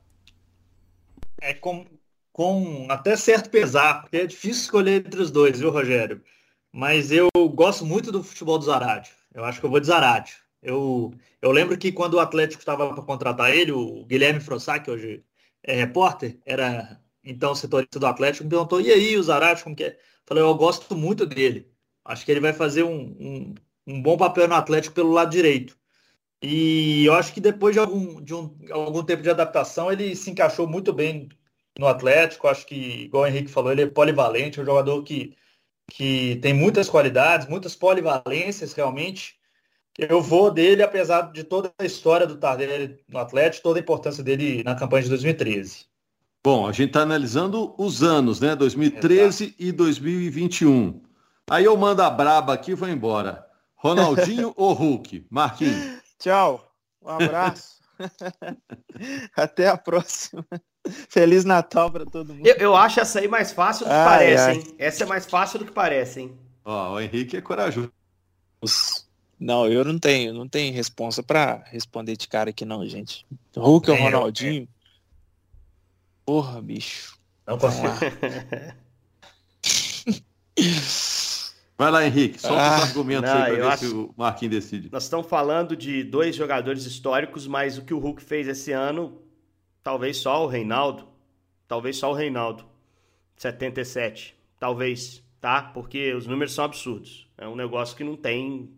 É com, com até certo pesar, porque é difícil escolher entre os dois, viu, Rogério? Mas eu gosto muito do futebol do Zarate. Eu acho que eu vou de Zarate. Eu, eu lembro que quando o Atlético estava para contratar ele, o Guilherme Frossac, que hoje é repórter, era então setorista do Atlético, me perguntou, e aí o Zarate, como que é? Falei, eu gosto muito dele. Acho que ele vai fazer um, um, um bom papel no Atlético pelo lado direito. E eu acho que depois de algum, de um, algum tempo de adaptação, ele se encaixou muito bem no Atlético. Acho que, igual o Henrique falou, ele é polivalente, é um jogador que, que tem muitas qualidades, muitas polivalências realmente. Eu vou dele, apesar de toda a história do Tardelli no Atlético, toda a importância dele na campanha de 2013. Bom, a gente está analisando os anos, né? 2013 Exato. e 2021. Aí eu mando a braba aqui e vou embora. Ronaldinho ou Hulk? Marquinhos. Tchau. Um abraço. Até a próxima. Feliz Natal para todo mundo. Eu, eu, acho essa aí mais fácil do que ai, parece, ai. hein? Essa é mais fácil do que parece, hein? Ó, o Henrique é corajoso. Não, eu não tenho, não tenho resposta para responder de cara aqui não, gente. Hulk ou é, Ronaldinho? É. Porra, bicho. Não consigo. Vai lá, Henrique, solta ah, os argumentos não, aí para ver acho... se o Marquinhos decide. Nós estamos falando de dois jogadores históricos, mas o que o Hulk fez esse ano, talvez só o Reinaldo. Talvez só o Reinaldo. 77. Talvez, tá? Porque os números são absurdos. É um negócio que não tem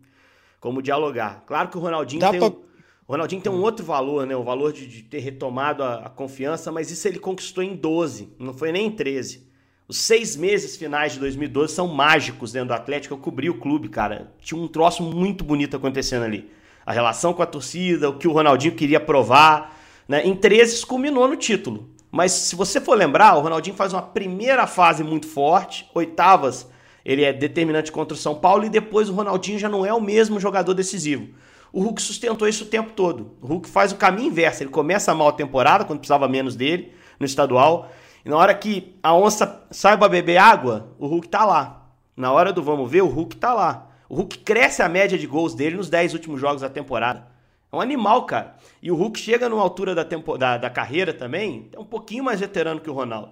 como dialogar. Claro que o Ronaldinho Dá tem. Pra... Um... O Ronaldinho tem um outro valor, né? O valor de, de ter retomado a, a, confiança, mas isso ele conquistou em 12, não foi nem em 13. Os seis meses finais de 2012 são mágicos dentro do Atlético. Eu cobri o clube, cara. Tinha um troço muito bonito acontecendo ali. A relação com a torcida, o que o Ronaldinho queria provar. Né? Em 13 culminou no título. Mas se você for lembrar, o Ronaldinho faz uma primeira fase muito forte, oitavas, ele é determinante contra o São Paulo, e depois o Ronaldinho já não é o mesmo jogador decisivo. O Hulk sustentou isso o tempo todo. O Hulk faz o caminho inverso. Ele começa mal a temporada, quando precisava menos dele, no estadual. E na hora que a onça sai para beber água, o Hulk tá lá. Na hora do vamos ver, o Hulk tá lá. O Hulk cresce a média de gols dele nos 10 últimos jogos da temporada. É um animal, cara. E o Hulk chega numa altura da, tempo, da, da carreira também, é um pouquinho mais veterano que o Ronaldo.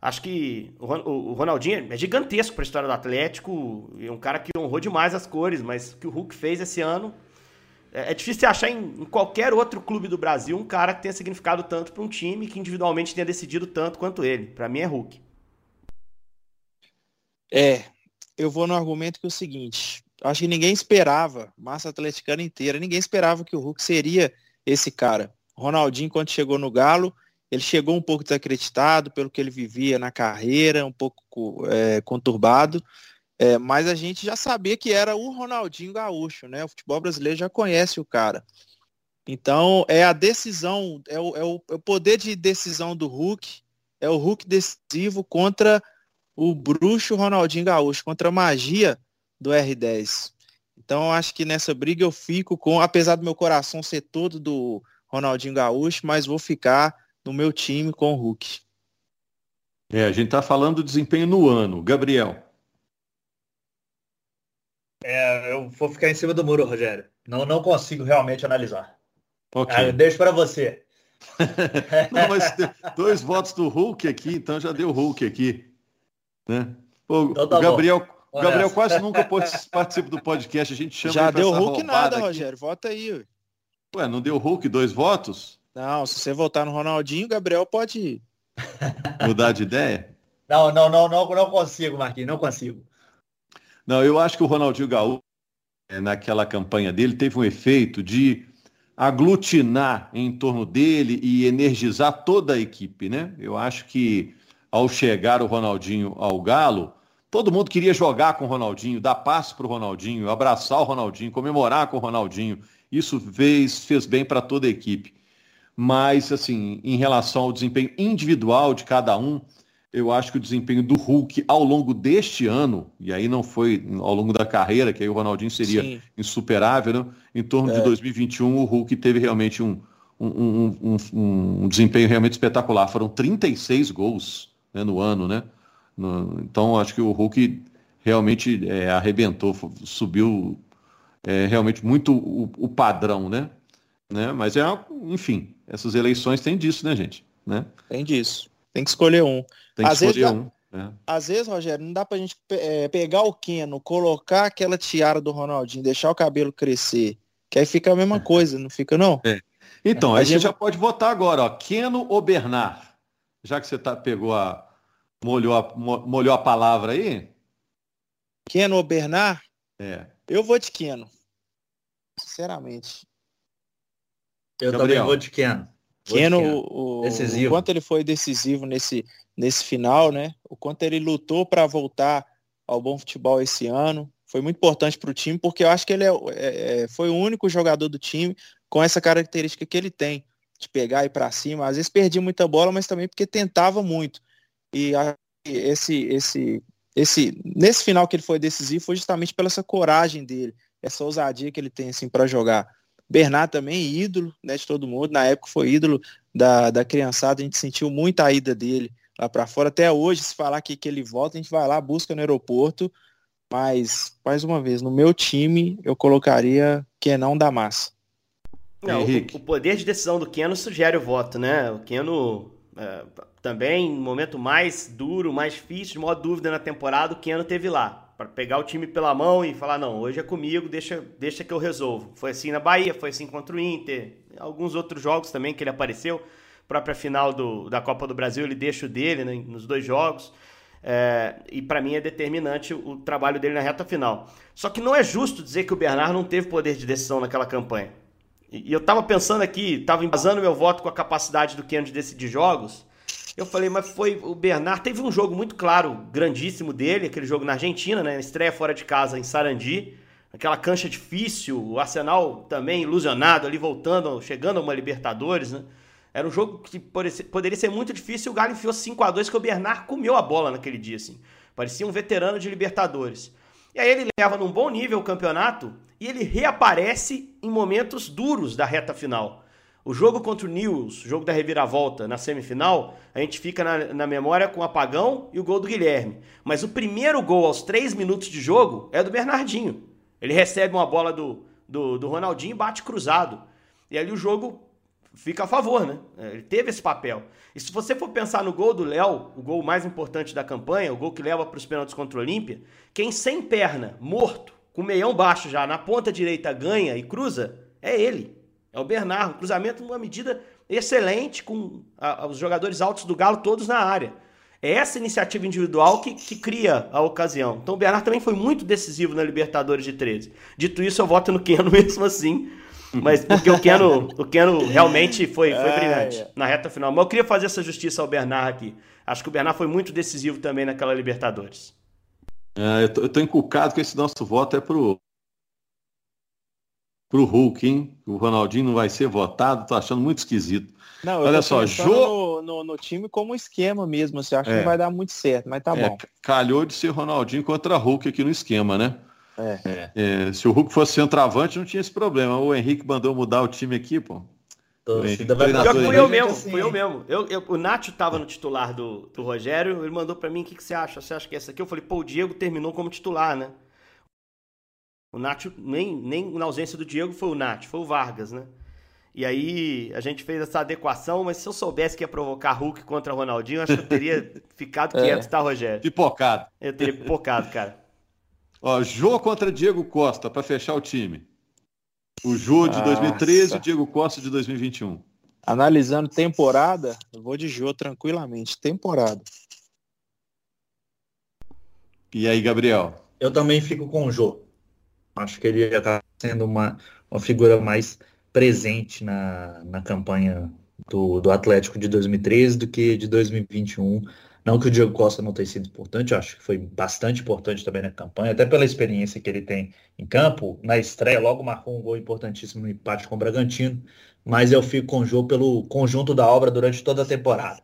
Acho que o, o Ronaldinho é gigantesco para a história do Atlético, é um cara que honrou demais as cores, mas o que o Hulk fez esse ano é, é difícil achar em, em, qualquer outro clube do Brasil um cara que tenha significado tanto para um time que individualmente tenha decidido tanto quanto ele. Para mim é Hulk. É, eu vou no argumento que é o seguinte: acho que ninguém esperava, massa atleticana inteira, ninguém esperava que o Hulk seria esse cara. Ronaldinho, quando chegou no Galo, ele chegou um pouco desacreditado pelo que ele vivia na carreira, um pouco é, conturbado. É, mas a gente já sabia que era o Ronaldinho Gaúcho, né? O futebol brasileiro já conhece o cara. Então, é a decisão, é o, é o, é o poder de decisão do Hulk, é o Hulk decisivo contra o bruxo Ronaldinho Gaúcho, contra a magia do R10. Então, acho que nessa briga eu fico com, apesar do meu coração ser todo do Ronaldinho Gaúcho, mas vou ficar no meu time com o Hulk. É, a gente está falando do desempenho no ano. Gabriel. É, eu vou ficar em cima do muro, Rogério. Não, não consigo realmente analisar. Ok. Ah, eu deixo para você. não, mas dois votos do Hulk aqui, então já deu Hulk aqui. Né? Pô, então tá o Gabriel, o Gabriel quase nunca participa do podcast, a gente chama Já deu Hulk nada, aqui. Rogério, vota aí. Ué. ué, não deu Hulk dois votos? Não, se você votar no Ronaldinho, Gabriel pode mudar de ideia? Não, não, não, não, não consigo, Marquinhos, não consigo. Não, eu acho que o Ronaldinho Gaúcho, é, naquela campanha dele, teve um efeito de aglutinar em torno dele e energizar toda a equipe, né? Eu acho que ao chegar o Ronaldinho ao Galo, todo mundo queria jogar com o Ronaldinho, dar passo para o Ronaldinho, abraçar o Ronaldinho, comemorar com o Ronaldinho. Isso fez, fez bem para toda a equipe. Mas, assim, em relação ao desempenho individual de cada um, eu acho que o desempenho do Hulk ao longo deste ano, e aí não foi ao longo da carreira, que aí o Ronaldinho seria Sim. insuperável, né? em torno é. de 2021 o Hulk teve realmente um, um, um, um, desempenho realmente espetacular. Foram 36 gols né, no ano, né? No, então acho que o Hulk realmente é, arrebentou, subiu é, realmente muito o, o, padrão, né? né? Mas é, enfim, essas eleições têm disso, né, gente? Né? Tem disso. Tem que escolher um. Tem que às escolher vezes, um. É. Às vezes, Rogério, não dá pra gente é, pegar o Keno, colocar aquela tiara do Ronaldinho, deixar o cabelo crescer, que aí fica a mesma coisa, não fica não? É. Então, aí gente... você já pode votar agora, ó, Keno ou Bernard? Já que você tá, pegou a molhou, a... molhou a palavra aí? Keno ou Bernard? É. Eu vou de Keno. Sinceramente. Eu Gabriel. também vou de Keno. Keno, o, o, quanto ele foi decisivo nesse, nesse final, né? O quanto ele lutou para voltar ao bom futebol esse ano. Foi muito importante para o time, porque eu acho que ele é, é, é, foi o único jogador do time com essa característica que ele tem, de pegar e para cima. Às vezes perdia muita bola, mas também porque tentava muito. E esse, esse, esse, nesse final que ele foi decisivo foi justamente pela essa coragem dele, essa ousadia que ele tem assim para jogar. Bernard também, ídolo né, de todo mundo. Na época foi ídolo da, da criançada, a gente sentiu muita a ida dele lá para fora. Até hoje, se falar que, que ele volta, a gente vai lá, busca no aeroporto. Mas, mais uma vez, no meu time, eu colocaria Kenon da Massa. Não, o, o, poder de decisão do Keno sugere o voto, né? O Keno é, também, no momento mais duro, mais difícil, de maior dúvida na temporada, o Keno teve lá para pegar o time pela mão e falar não, hoje é comigo, deixa, deixa que eu resolvo. Foi assim na Bahia, foi assim contra o Inter, alguns outros jogos também que ele apareceu. Própria final do, da Copa do Brasil ele deixa o dele né, nos dois jogos. É, e para mim é determinante o, trabalho dele na reta final. Só que não é justo dizer que o Bernard não teve poder de decisão naquela campanha. E, e eu estava pensando aqui, estava embasando meu voto com a capacidade do Keno de decidir jogos. Eu falei, mas foi o Bernard. Teve um jogo muito claro, grandíssimo dele, aquele jogo na Argentina, né? Estreia fora de casa em Sarandi. Aquela cancha difícil, o Arsenal também ilusionado ali, voltando, chegando a uma Libertadores, né? Era um jogo que poderia ser muito difícil e o Galo enfiou 5 a 2 que o Bernard comeu a bola naquele dia, assim. Parecia um veterano de Libertadores. E aí ele leva num bom nível o campeonato e ele reaparece em momentos duros da reta final. O jogo contra o News, jogo da reviravolta na semifinal, a gente fica na, na, memória com o apagão e o gol do Guilherme. Mas o primeiro gol aos três minutos de jogo é do Bernardinho. Ele recebe uma bola do, do, do Ronaldinho e bate cruzado. E ali o jogo fica a favor, né? É, ele teve esse papel. E se você for pensar no gol do Léo, o gol mais importante da campanha, o gol que leva para os pênaltis contra o Olímpia, quem sem perna, morto, com o meião baixo já, na ponta direita ganha e cruza, é ele. É o Bernardo. Cruzamento numa medida excelente, com a, os jogadores altos do Galo todos na área. É essa iniciativa individual que, que cria a ocasião. Então o Bernardo também foi muito decisivo na Libertadores de 13. Dito isso, eu voto no Keno mesmo assim. Mas porque o Keno, o Keno realmente foi, foi brilhante na reta final. Mas eu queria fazer essa justiça ao Bernard aqui. Acho que o Bernard foi muito decisivo também naquela Libertadores. É, eu, tô, eu tô encucado que esse nosso voto é pro, pro Hulk, hein? O Ronaldinho não vai ser votado, tô achando muito esquisito. Não, Olha só, Jô... No, no, no, time como esquema mesmo, você acha é. que não vai dar muito certo, mas tá é, bom. Calhou de ser Ronaldinho contra Hulk aqui no esquema, né? É. é. se o Hulk fosse centroavante, não tinha esse problema. O Henrique mandou mudar o time aqui, pô. fui eu mesmo, assim. fui eu mesmo. Eu, eu, o Nacho tava no titular do, do Rogério, ele mandou para mim, o que, que você acha? Você acha que é essa aqui? Eu falei, pô, o Diego terminou como titular, né? O Nath, nem, nem na ausência do Diego foi o Nath, foi o Vargas, né? E aí a gente fez essa adequação, mas se eu soubesse que ia provocar Hulk contra Ronaldinho, acho que eu teria ficado é. quieto, é. tá, Rogério? Pipocado. Eu teria pipocado, cara. Ó, Jô contra Diego Costa, para fechar o time. O Jô de Nossa. 2013 e o Diego Costa de 2021. Analisando temporada, eu vou de Jô tranquilamente. Temporada. E aí, Gabriel? Eu também fico com o Jô. Acho que ele está sendo uma, uma figura mais presente na, na campanha do, do Atlético de 2013 do que de 2021. Não que o Diego Costa não tenha sido importante, eu acho que foi bastante importante também na campanha, até pela experiência que ele tem em campo. Na estreia, logo marcou um gol importantíssimo no empate com o Bragantino, mas eu fico com o Jô pelo conjunto da obra durante toda a temporada.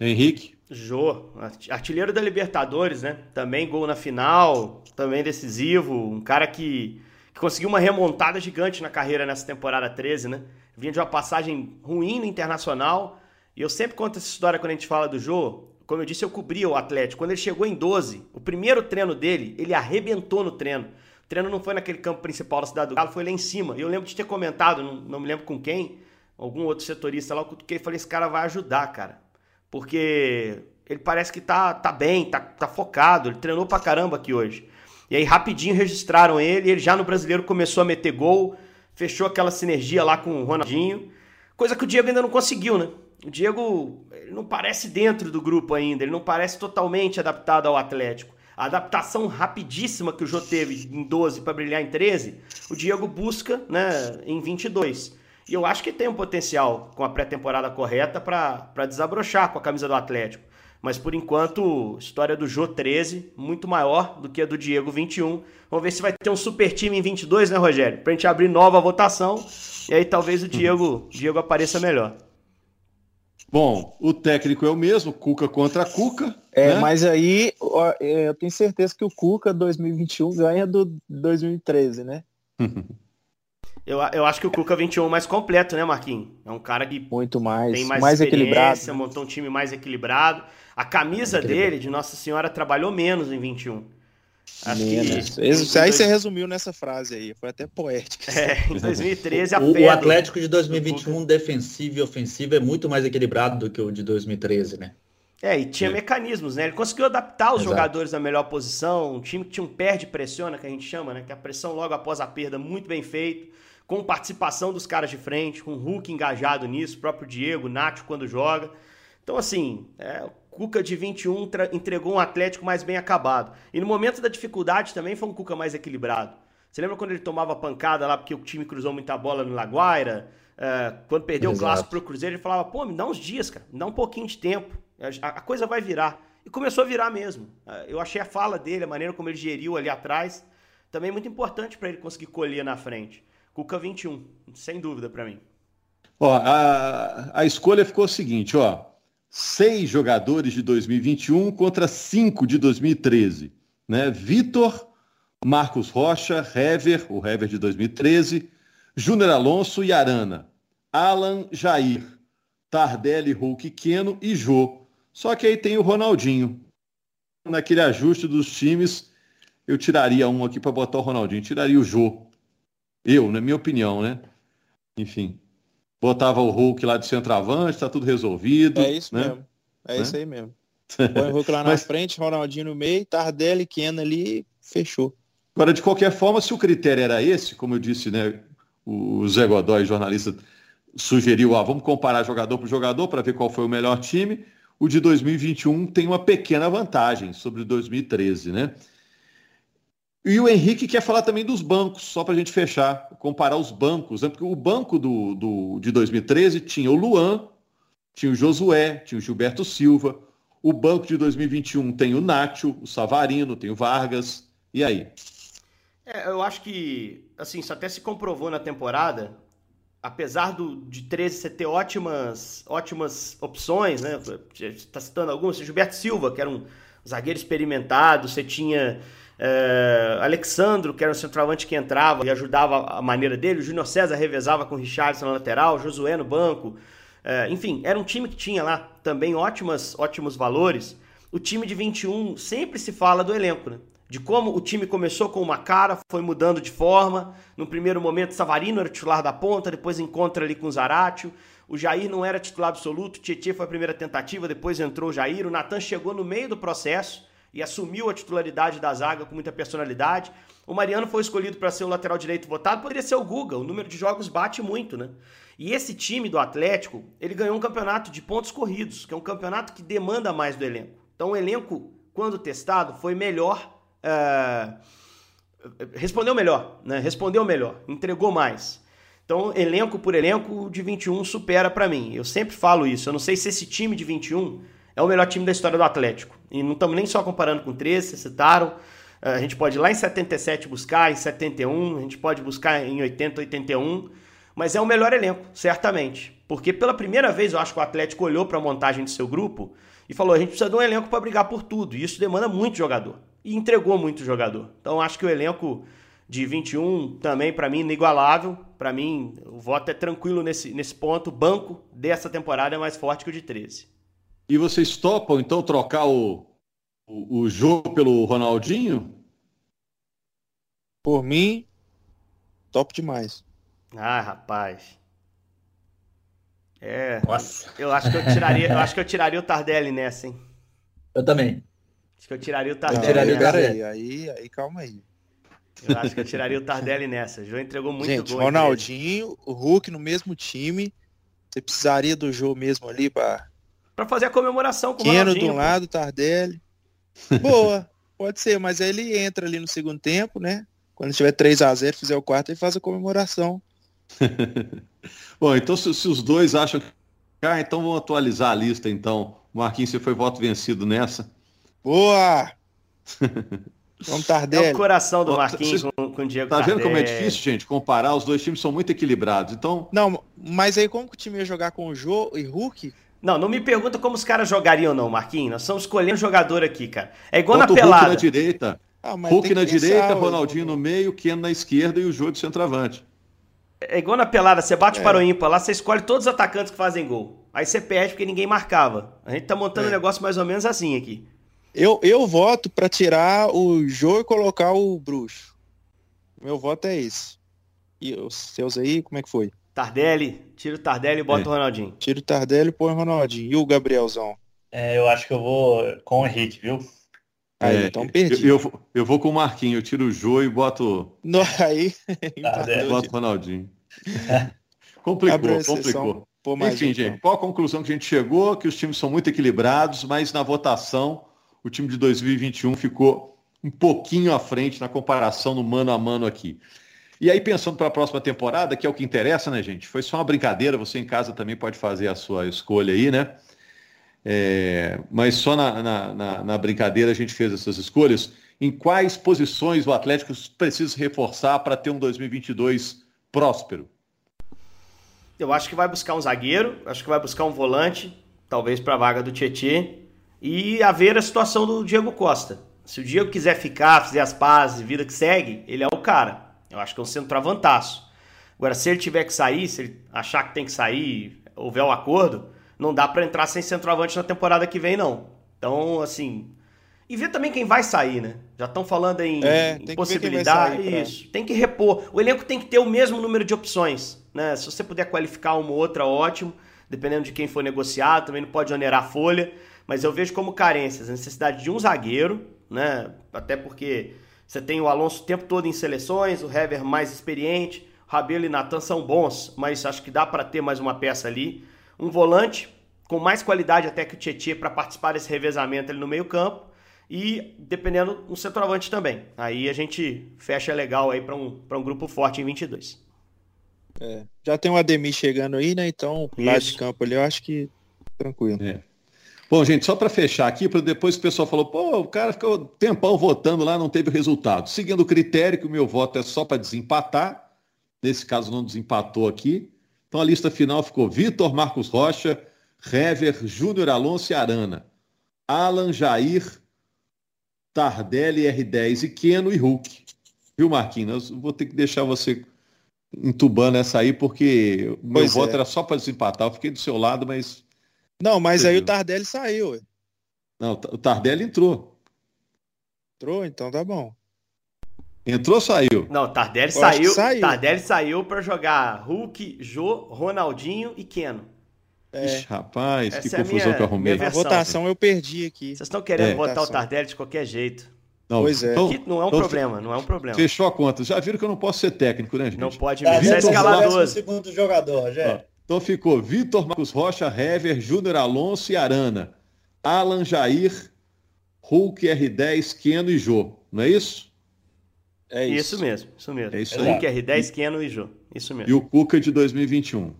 Henrique? Jô, artilheiro da Libertadores, né? Também gol na final, também decisivo, um cara que, que conseguiu uma remontada gigante na carreira nessa temporada 13, né? Vinha de uma passagem ruim no Internacional, e eu sempre conto essa história quando a gente fala do Jô. Como eu disse, eu cobria o Atlético. Quando ele chegou em 12, o primeiro treino dele, ele arrebentou no treino. O treino não foi naquele campo principal da cidade do Galo, foi lá em cima. E eu lembro de ter comentado, não, não me lembro com quem, algum outro setorista lá, eu cutuquei e falei, esse cara vai ajudar, cara. Porque ele parece que tá, tá bem, tá, tá focado, ele treinou pra caramba aqui hoje. E aí rapidinho registraram ele, ele já no brasileiro começou a meter gol, fechou aquela sinergia lá com o Ronaldinho, coisa que o Diego ainda não conseguiu, né? O Diego não parece dentro do grupo ainda, ele não parece totalmente adaptado ao Atlético. A adaptação rapidíssima que o Jô teve em 12 para brilhar em 13, o Diego busca né, em 22. E eu acho que tem um potencial com a pré-temporada correta para desabrochar com a camisa do Atlético. Mas por enquanto, história do Jô 13, muito maior do que a do Diego 21. Vamos ver se vai ter um super time em 22, né, Rogério? Pra gente abrir nova votação. E aí talvez o Diego, Diego apareça melhor. Bom, o técnico é o mesmo, Cuca contra Cuca. É, né? mas aí é, eu tenho certeza que o Cuca 2021 ganha do 2013, né? eu, eu acho que o Cuca 21 é mais completo, né, Marquinhos? É um cara que muito mais, tem mais, mais equilibrado, montou um time mais equilibrado. A camisa dele, de Nossa Senhora, trabalhou menos em 21. Acho menos. Que... Isso, aí você resumiu nessa frase aí, foi até poética. É, em 2013 a o, o Atlético de 2021 defensivo e ofensivo é muito mais equilibrado do que o de 2013, né? É, e tinha é. mecanismos, né? Ele conseguiu adaptar os Exato. jogadores na melhor posição, um time que tinha um perde pressiona, que a gente chama, né? Que a pressão logo após a perda, muito bem feito, com participação dos caras de frente, com o Hulk engajado nisso, o próprio Diego, Nacho quando joga. Então, assim, é, Cuca de 21 entregou um Atlético mais bem acabado. E no momento da dificuldade também foi um Cuca mais equilibrado. Você lembra quando ele tomava pancada lá porque o time cruzou muita bola no Laguaira? É, quando perdeu Exato. o clássico pro Cruzeiro, ele falava, pô, me dá uns dias, cara, me dá um pouquinho de tempo. A, a coisa vai virar. E começou a virar mesmo. É, eu achei a fala dele, a maneira como ele geriu ali atrás, também muito importante para ele conseguir colher na frente. Cuca 21, sem dúvida para mim. Ó, a, a escolha ficou o seguinte, ó seis jogadores de 2021 contra cinco de 2013. Né? Vitor, Marcos Rocha, Hever, o Hever de 2013, Júnior Alonso e Arana, Alan, Jair, Tardelli, Hulk, Queno e Jô. Só que aí tem o Ronaldinho. Naquele ajuste dos times, eu tiraria um aqui para botar o Ronaldinho, tiraria o Jô. Eu, na minha opinião, né? Enfim botava o Hulk lá de centroavante, está tudo resolvido. É isso né? mesmo. É né? isso aí mesmo. Põe o Hulk lá na Mas... frente, Ronaldinho no meio, Tardelli, Kena ali, fechou. Agora, de qualquer forma, se o critério era esse, como eu disse, né, o Zé Godoy, jornalista, sugeriu, ah, vamos comparar jogador por jogador para ver qual foi o melhor time. O de 2021 tem uma pequena vantagem sobre o 2013, né? E o Henrique quer falar também dos bancos, só para a gente fechar, comparar os bancos. Né? Porque o banco do, do, de 2013 tinha o Luan, tinha o Josué, tinha o Gilberto Silva. O banco de 2021 tem o Nacho, o Savarino, tem o Vargas. E aí? É, eu acho que, assim, isso até se comprovou na temporada. Apesar do, de 13 você ter ótimas, ótimas opções, né? Você está citando algumas. Gilberto Silva, que era um zagueiro experimentado, você tinha é, Alexandro, que era o centroavante que entrava e ajudava a maneira dele. O Júnior César revezava com o Richardson na lateral, Josué no banco. É, enfim, era um time que tinha lá também ótimas, ótimos valores. O time de 21 sempre se fala do elenco, né? De como o time começou com uma cara, foi mudando de forma. No primeiro momento, Savarino era titular da ponta, depois encontra ali com o Zaratio. O Jair não era titular absoluto, Tietchan foi a primeira tentativa, depois entrou o Jair. O Natan chegou no meio do processo e assumiu a titularidade da zaga com muita personalidade. O Mariano foi escolhido para ser o lateral direito votado, poderia ser o Guga, o número de jogos bate muito, né? E esse time do Atlético, ele ganhou um campeonato de pontos corridos, que é um campeonato que demanda mais do elenco. Então o elenco, quando testado, foi melhor. Uh, respondeu melhor, né? Respondeu melhor, entregou mais. Então, elenco por elenco, de 21 supera para mim. Eu sempre falo isso. Eu não sei se esse time de 21 é o melhor time da história do Atlético. E não estamos nem só comparando com 13, vocês citaram. Eh, a gente pode ir lá em 77 buscar, em 71, a gente pode buscar em 80, 81. Mas é o melhor elenco, certamente. Porque pela primeira vez eu acho que o Atlético olhou para a montagem do seu grupo e falou: a gente precisa de um elenco para brigar por tudo. E isso demanda muito jogador. E entregou muito jogador. Então acho que o elenco de 21 também, para mim, inigualável. Para mim, o voto é tranquilo nesse, nesse ponto. O banco dessa temporada é mais forte que o de 13. E vocês topam, então, trocar o, o, o jogo pelo Ronaldinho? Por mim, top demais. Ah, rapaz. É. Nossa. Eu acho que eu tiraria, eu acho que eu tiraria o Tardelli nessa, hein? Eu também. Acho que eu tiraria o Tardelli. Eu tiraria o Aí, aí, aí, calma aí. Eu acho que eu tiraria o Tardelli nessa. O João entregou muito Gente, gol. Ronaldinho, o Hulk no mesmo time. Você precisaria do jogo mesmo ali para para fazer a comemoração com o Ronaldinho. de um lado, Tardelli. Boa, pode ser, mas aí ele entra ali no segundo tempo, né? Quando tiver 3 a 0 fizer o quarto, ele faz a comemoração. Bom, então se, se, os dois acham que. Ah, então vamos atualizar a lista, então. Marquinhos, você foi voto vencido nessa. Boa! Vamos Tardelli. É o coração do Marquinhos Ó, com, com o Diego Tá vendo como é difícil, gente, comparar? Os dois times são muito equilibrados, então... Não, mas aí como que o time ia jogar com o Jô e Hulk? Não, não me pergunta como os caras jogariam não, Marquinhos. Nós estamos escolhendo jogador aqui, cara. É igual Bota na pelada. Hulk na direita. Ah, Hulk na direita, Ronaldinho no meio, Ken na esquerda e o Jô de centroavante. É igual na pelada, você bate é. para o ímpar lá, você escolhe todos os atacantes que fazem gol. Aí você perde porque ninguém marcava. A gente tá montando é. um negócio mais ou menos assim aqui. Eu, eu voto para tirar o Jô e colocar o Bruxo. Meu voto é esse. E os seus aí, como é que foi? Tardelli, tira o Tardelli e bota é. o Ronaldinho. Tira o Tardelli e põe o Ronaldinho. E o Gabrielzão? É, eu acho que eu vou com o Henrique, viu? Aí, é, então perdi. Eu, eu, eu, vou com o Marquinho, eu tiro o Jô e boto. No, aí. boto o Ronaldinho. complicou, complicou. Enfim, gente, qual a conclusão que a gente chegou? Que os times são muito equilibrados, mas na votação o time de 2021 ficou um pouquinho à frente na comparação no mano a mano aqui. E aí, pensando para a próxima temporada, que é o que interessa, né, gente? Foi só uma brincadeira, você em casa também pode fazer a sua escolha aí, né? É, mas só na, na, na, na, brincadeira a gente fez essas escolhas. Em quais posições o Atlético precisa reforçar para ter um 2022 próspero? Eu acho que vai buscar um zagueiro, acho que vai buscar um volante, talvez para a vaga do Tietê, e a ver a situação do Diego Costa. Se o Diego quiser ficar, fazer as pazes, vida que segue, ele é o cara. Eu acho que é um centroavantaço. Agora, se ele tiver que sair, se ele achar que tem que sair, houver um acordo, não dá para entrar sem centroavante na temporada que vem, não. Então, assim. E ver também quem vai sair, né? Já estão falando em, é, em possibilidade. Sair, Isso. Pra... Tem que repor. O elenco tem que ter o mesmo número de opções. Né? Se você puder qualificar uma ou outra, ótimo. Dependendo de quem for negociado, também não pode onerar a folha. Mas eu vejo como carências a necessidade de um zagueiro, né? Até porque você tem o Alonso o tempo todo em seleções, o Hever mais experiente, o Rabelo e Natan são bons, mas acho que dá para ter mais uma peça ali. Um volante com mais qualidade até que o Tietchan para participar desse revezamento ali no meio campo e dependendo um centroavante também. Aí a gente fecha legal aí para um, um grupo forte em 22. É, já tem o Ademir chegando aí, né? Então, lá de campo ali, eu acho que tranquilo. É. Bom, gente, só para fechar aqui, para depois o pessoal falou, pô, o cara ficou tempão votando lá, não teve resultado. Seguindo o critério que o meu voto é só para desempatar, nesse caso não desempatou aqui. Então a lista final ficou Vitor, Marcos Rocha, Hever, Júnior Alonso e Arana. Alan, Jair, Tardelli, R10 e Keno e Hulk. Viu, Marquinhos? Eu vou ter que deixar você entubando essa aí, porque o meu pois voto é. era só para desempatar. Eu fiquei do seu lado, mas não, mas aí o Tardelli saiu. Ué. Não, o Tardelli entrou. Entrou, então tá bom. Entrou ou saiu? Não, Tardelli saiu, saiu. Tardelli saiu para jogar Hulk, Jô, Ronaldinho e Keno. É. Ixi, rapaz, Essa que é confusão minha, que eu arrumei. A votação eu perdi aqui. Vocês estão querendo é. votar o Tardelli de qualquer jeito. Não, pois é. Então, não é um então, problema, não é um problema. Fechou a conta. Já viram que eu não posso ser técnico, né, gente? Não pode mesmo. Você é escalador. segundo jogador, já. Então ficou Vitor Marcos Rocha, Hever, Júnior Alonso e Arana. Alan Jair, Hulk, R10, Keno e Jô. Não é isso? É isso. Isso mesmo, isso mesmo. É isso Hulk, R10, Keno e Jô. isso mesmo. E o Cuca de 2021.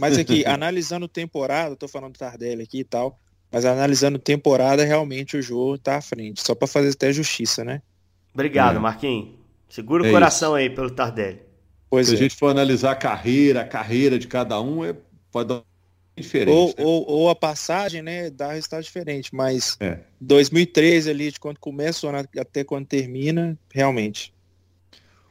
Mas aqui, analisando temporada, tô falando do Tardelli aqui e tal, mas analisando temporada, realmente o Jô tá à frente. Só para fazer até justiça, né? Obrigado, é. Marquinhos. Segura o é coração isso. aí pelo Tardelli. Pois Se é. a gente for analisar a carreira, a carreira de cada um, é, pode dar diferente. Ou, né? ou, ou, a passagem, né, dá resultado diferente, mas é. 2013 ali, de quando começa até quando termina, realmente.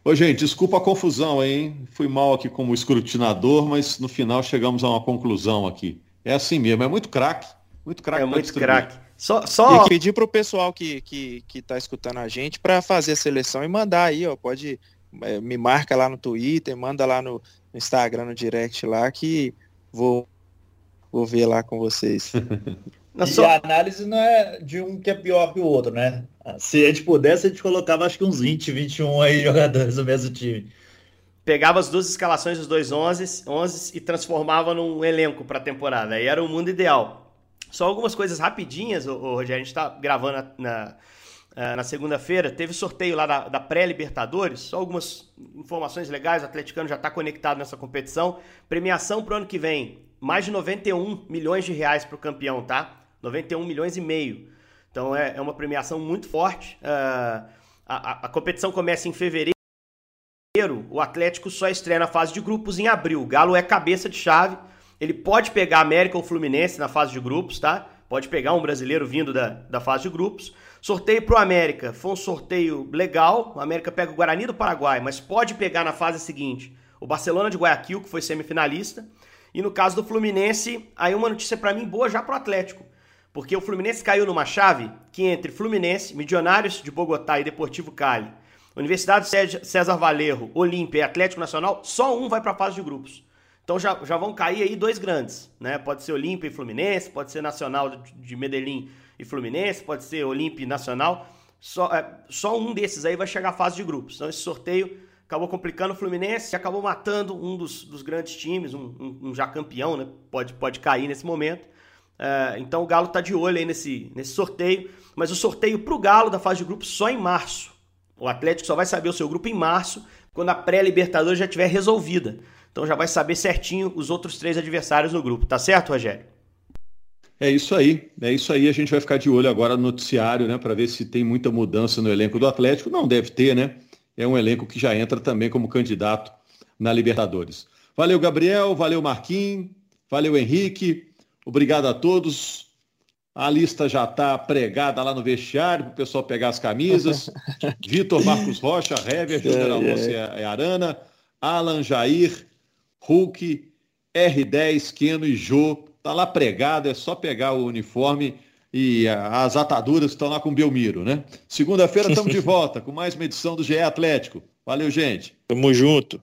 Ô, gente, desculpa a confusão, hein? Fui mal aqui como escrutinador, mas no final chegamos a uma conclusão aqui. É assim mesmo, é muito craque. Muito craque. É muito craque. Só, só... E pedir pro pessoal que, que, que tá escutando a gente para fazer a seleção e mandar aí, ó. Pode. É, me marca lá no Twitter, manda lá no, Instagram, no direct lá, que vou Vou ver lá com vocês. e só... a análise não é de um que é pior que o outro, né? Se a gente pudesse, a gente colocava acho que uns 20, 21 aí jogadores do mesmo time. Pegava as duas escalações dos dois 11, 11 e transformava num elenco para a temporada. Aí era o mundo ideal. Só algumas coisas rapidinhas, ô, Rogério. A gente está gravando na, na, na segunda-feira. Teve sorteio lá da, da pré-Libertadores. Só algumas informações legais. O atleticano já está conectado nessa competição. Premiação para o ano que vem mais de 91 milhões de reais para o campeão, tá? 91 milhões e meio. Então é, é uma premiação muito forte. Uh, a, a, competição começa em fevereiro. O Atlético só estreia na fase de grupos em abril. O Galo é cabeça de chave. Ele pode pegar América ou Fluminense na fase de grupos, tá? Pode pegar um brasileiro vindo da, da fase de grupos. Sorteio para o América. Foi um sorteio legal. O América pega o Guarani do Paraguai, mas pode pegar na fase seguinte o Barcelona de Guayaquil, que foi semifinalista. E no caso do Fluminense, aí uma notícia para mim boa já pro Atlético. Porque o Fluminense caiu numa chave que entre Fluminense, Milionários de Bogotá e Deportivo Cali, Universidade César Valerro, Olímpia e Atlético Nacional, só um vai para a fase de grupos. Então já, já vão cair aí dois grandes, né? Pode ser Olímpia e Fluminense, pode ser Nacional de Medellín e Fluminense, pode ser Olímpia e Nacional. Só, é, só um desses aí vai chegar à fase de grupos. Então esse sorteio acabou complicando o Fluminense e acabou matando um dos, dos grandes times, um, um, um, já campeão, né? Pode, pode cair nesse momento. É, então o Galo está de olho aí nesse, nesse sorteio, mas o sorteio para o Galo da fase de grupos só em março. O Atlético só vai saber o seu grupo em março, quando a pré-Libertadores já estiver resolvida. Então já vai saber certinho os outros três adversários no grupo, tá certo, Rogério? É isso aí, é isso aí. A gente vai ficar de olho agora no noticiário, né, para ver se tem muita mudança no elenco do Atlético. Não deve ter, né? é um elenco que já entra também como candidato na Libertadores. Valeu, Gabriel, valeu, Marquinhos, valeu, Henrique, obrigado a todos. A lista já está pregada lá no vestiário para o pessoal pegar as camisas. Vitor Marcos Rocha, Hever, Júnior Alonso e Arana, Alan Jair, Hulk, R10, Keno e Jô. Está lá pregado, é só pegar o uniforme e as ataduras estão lá com o Belmiro, né? Segunda-feira estamos de volta com mais uma edição do GE Atlético. Valeu, gente. Tamo junto.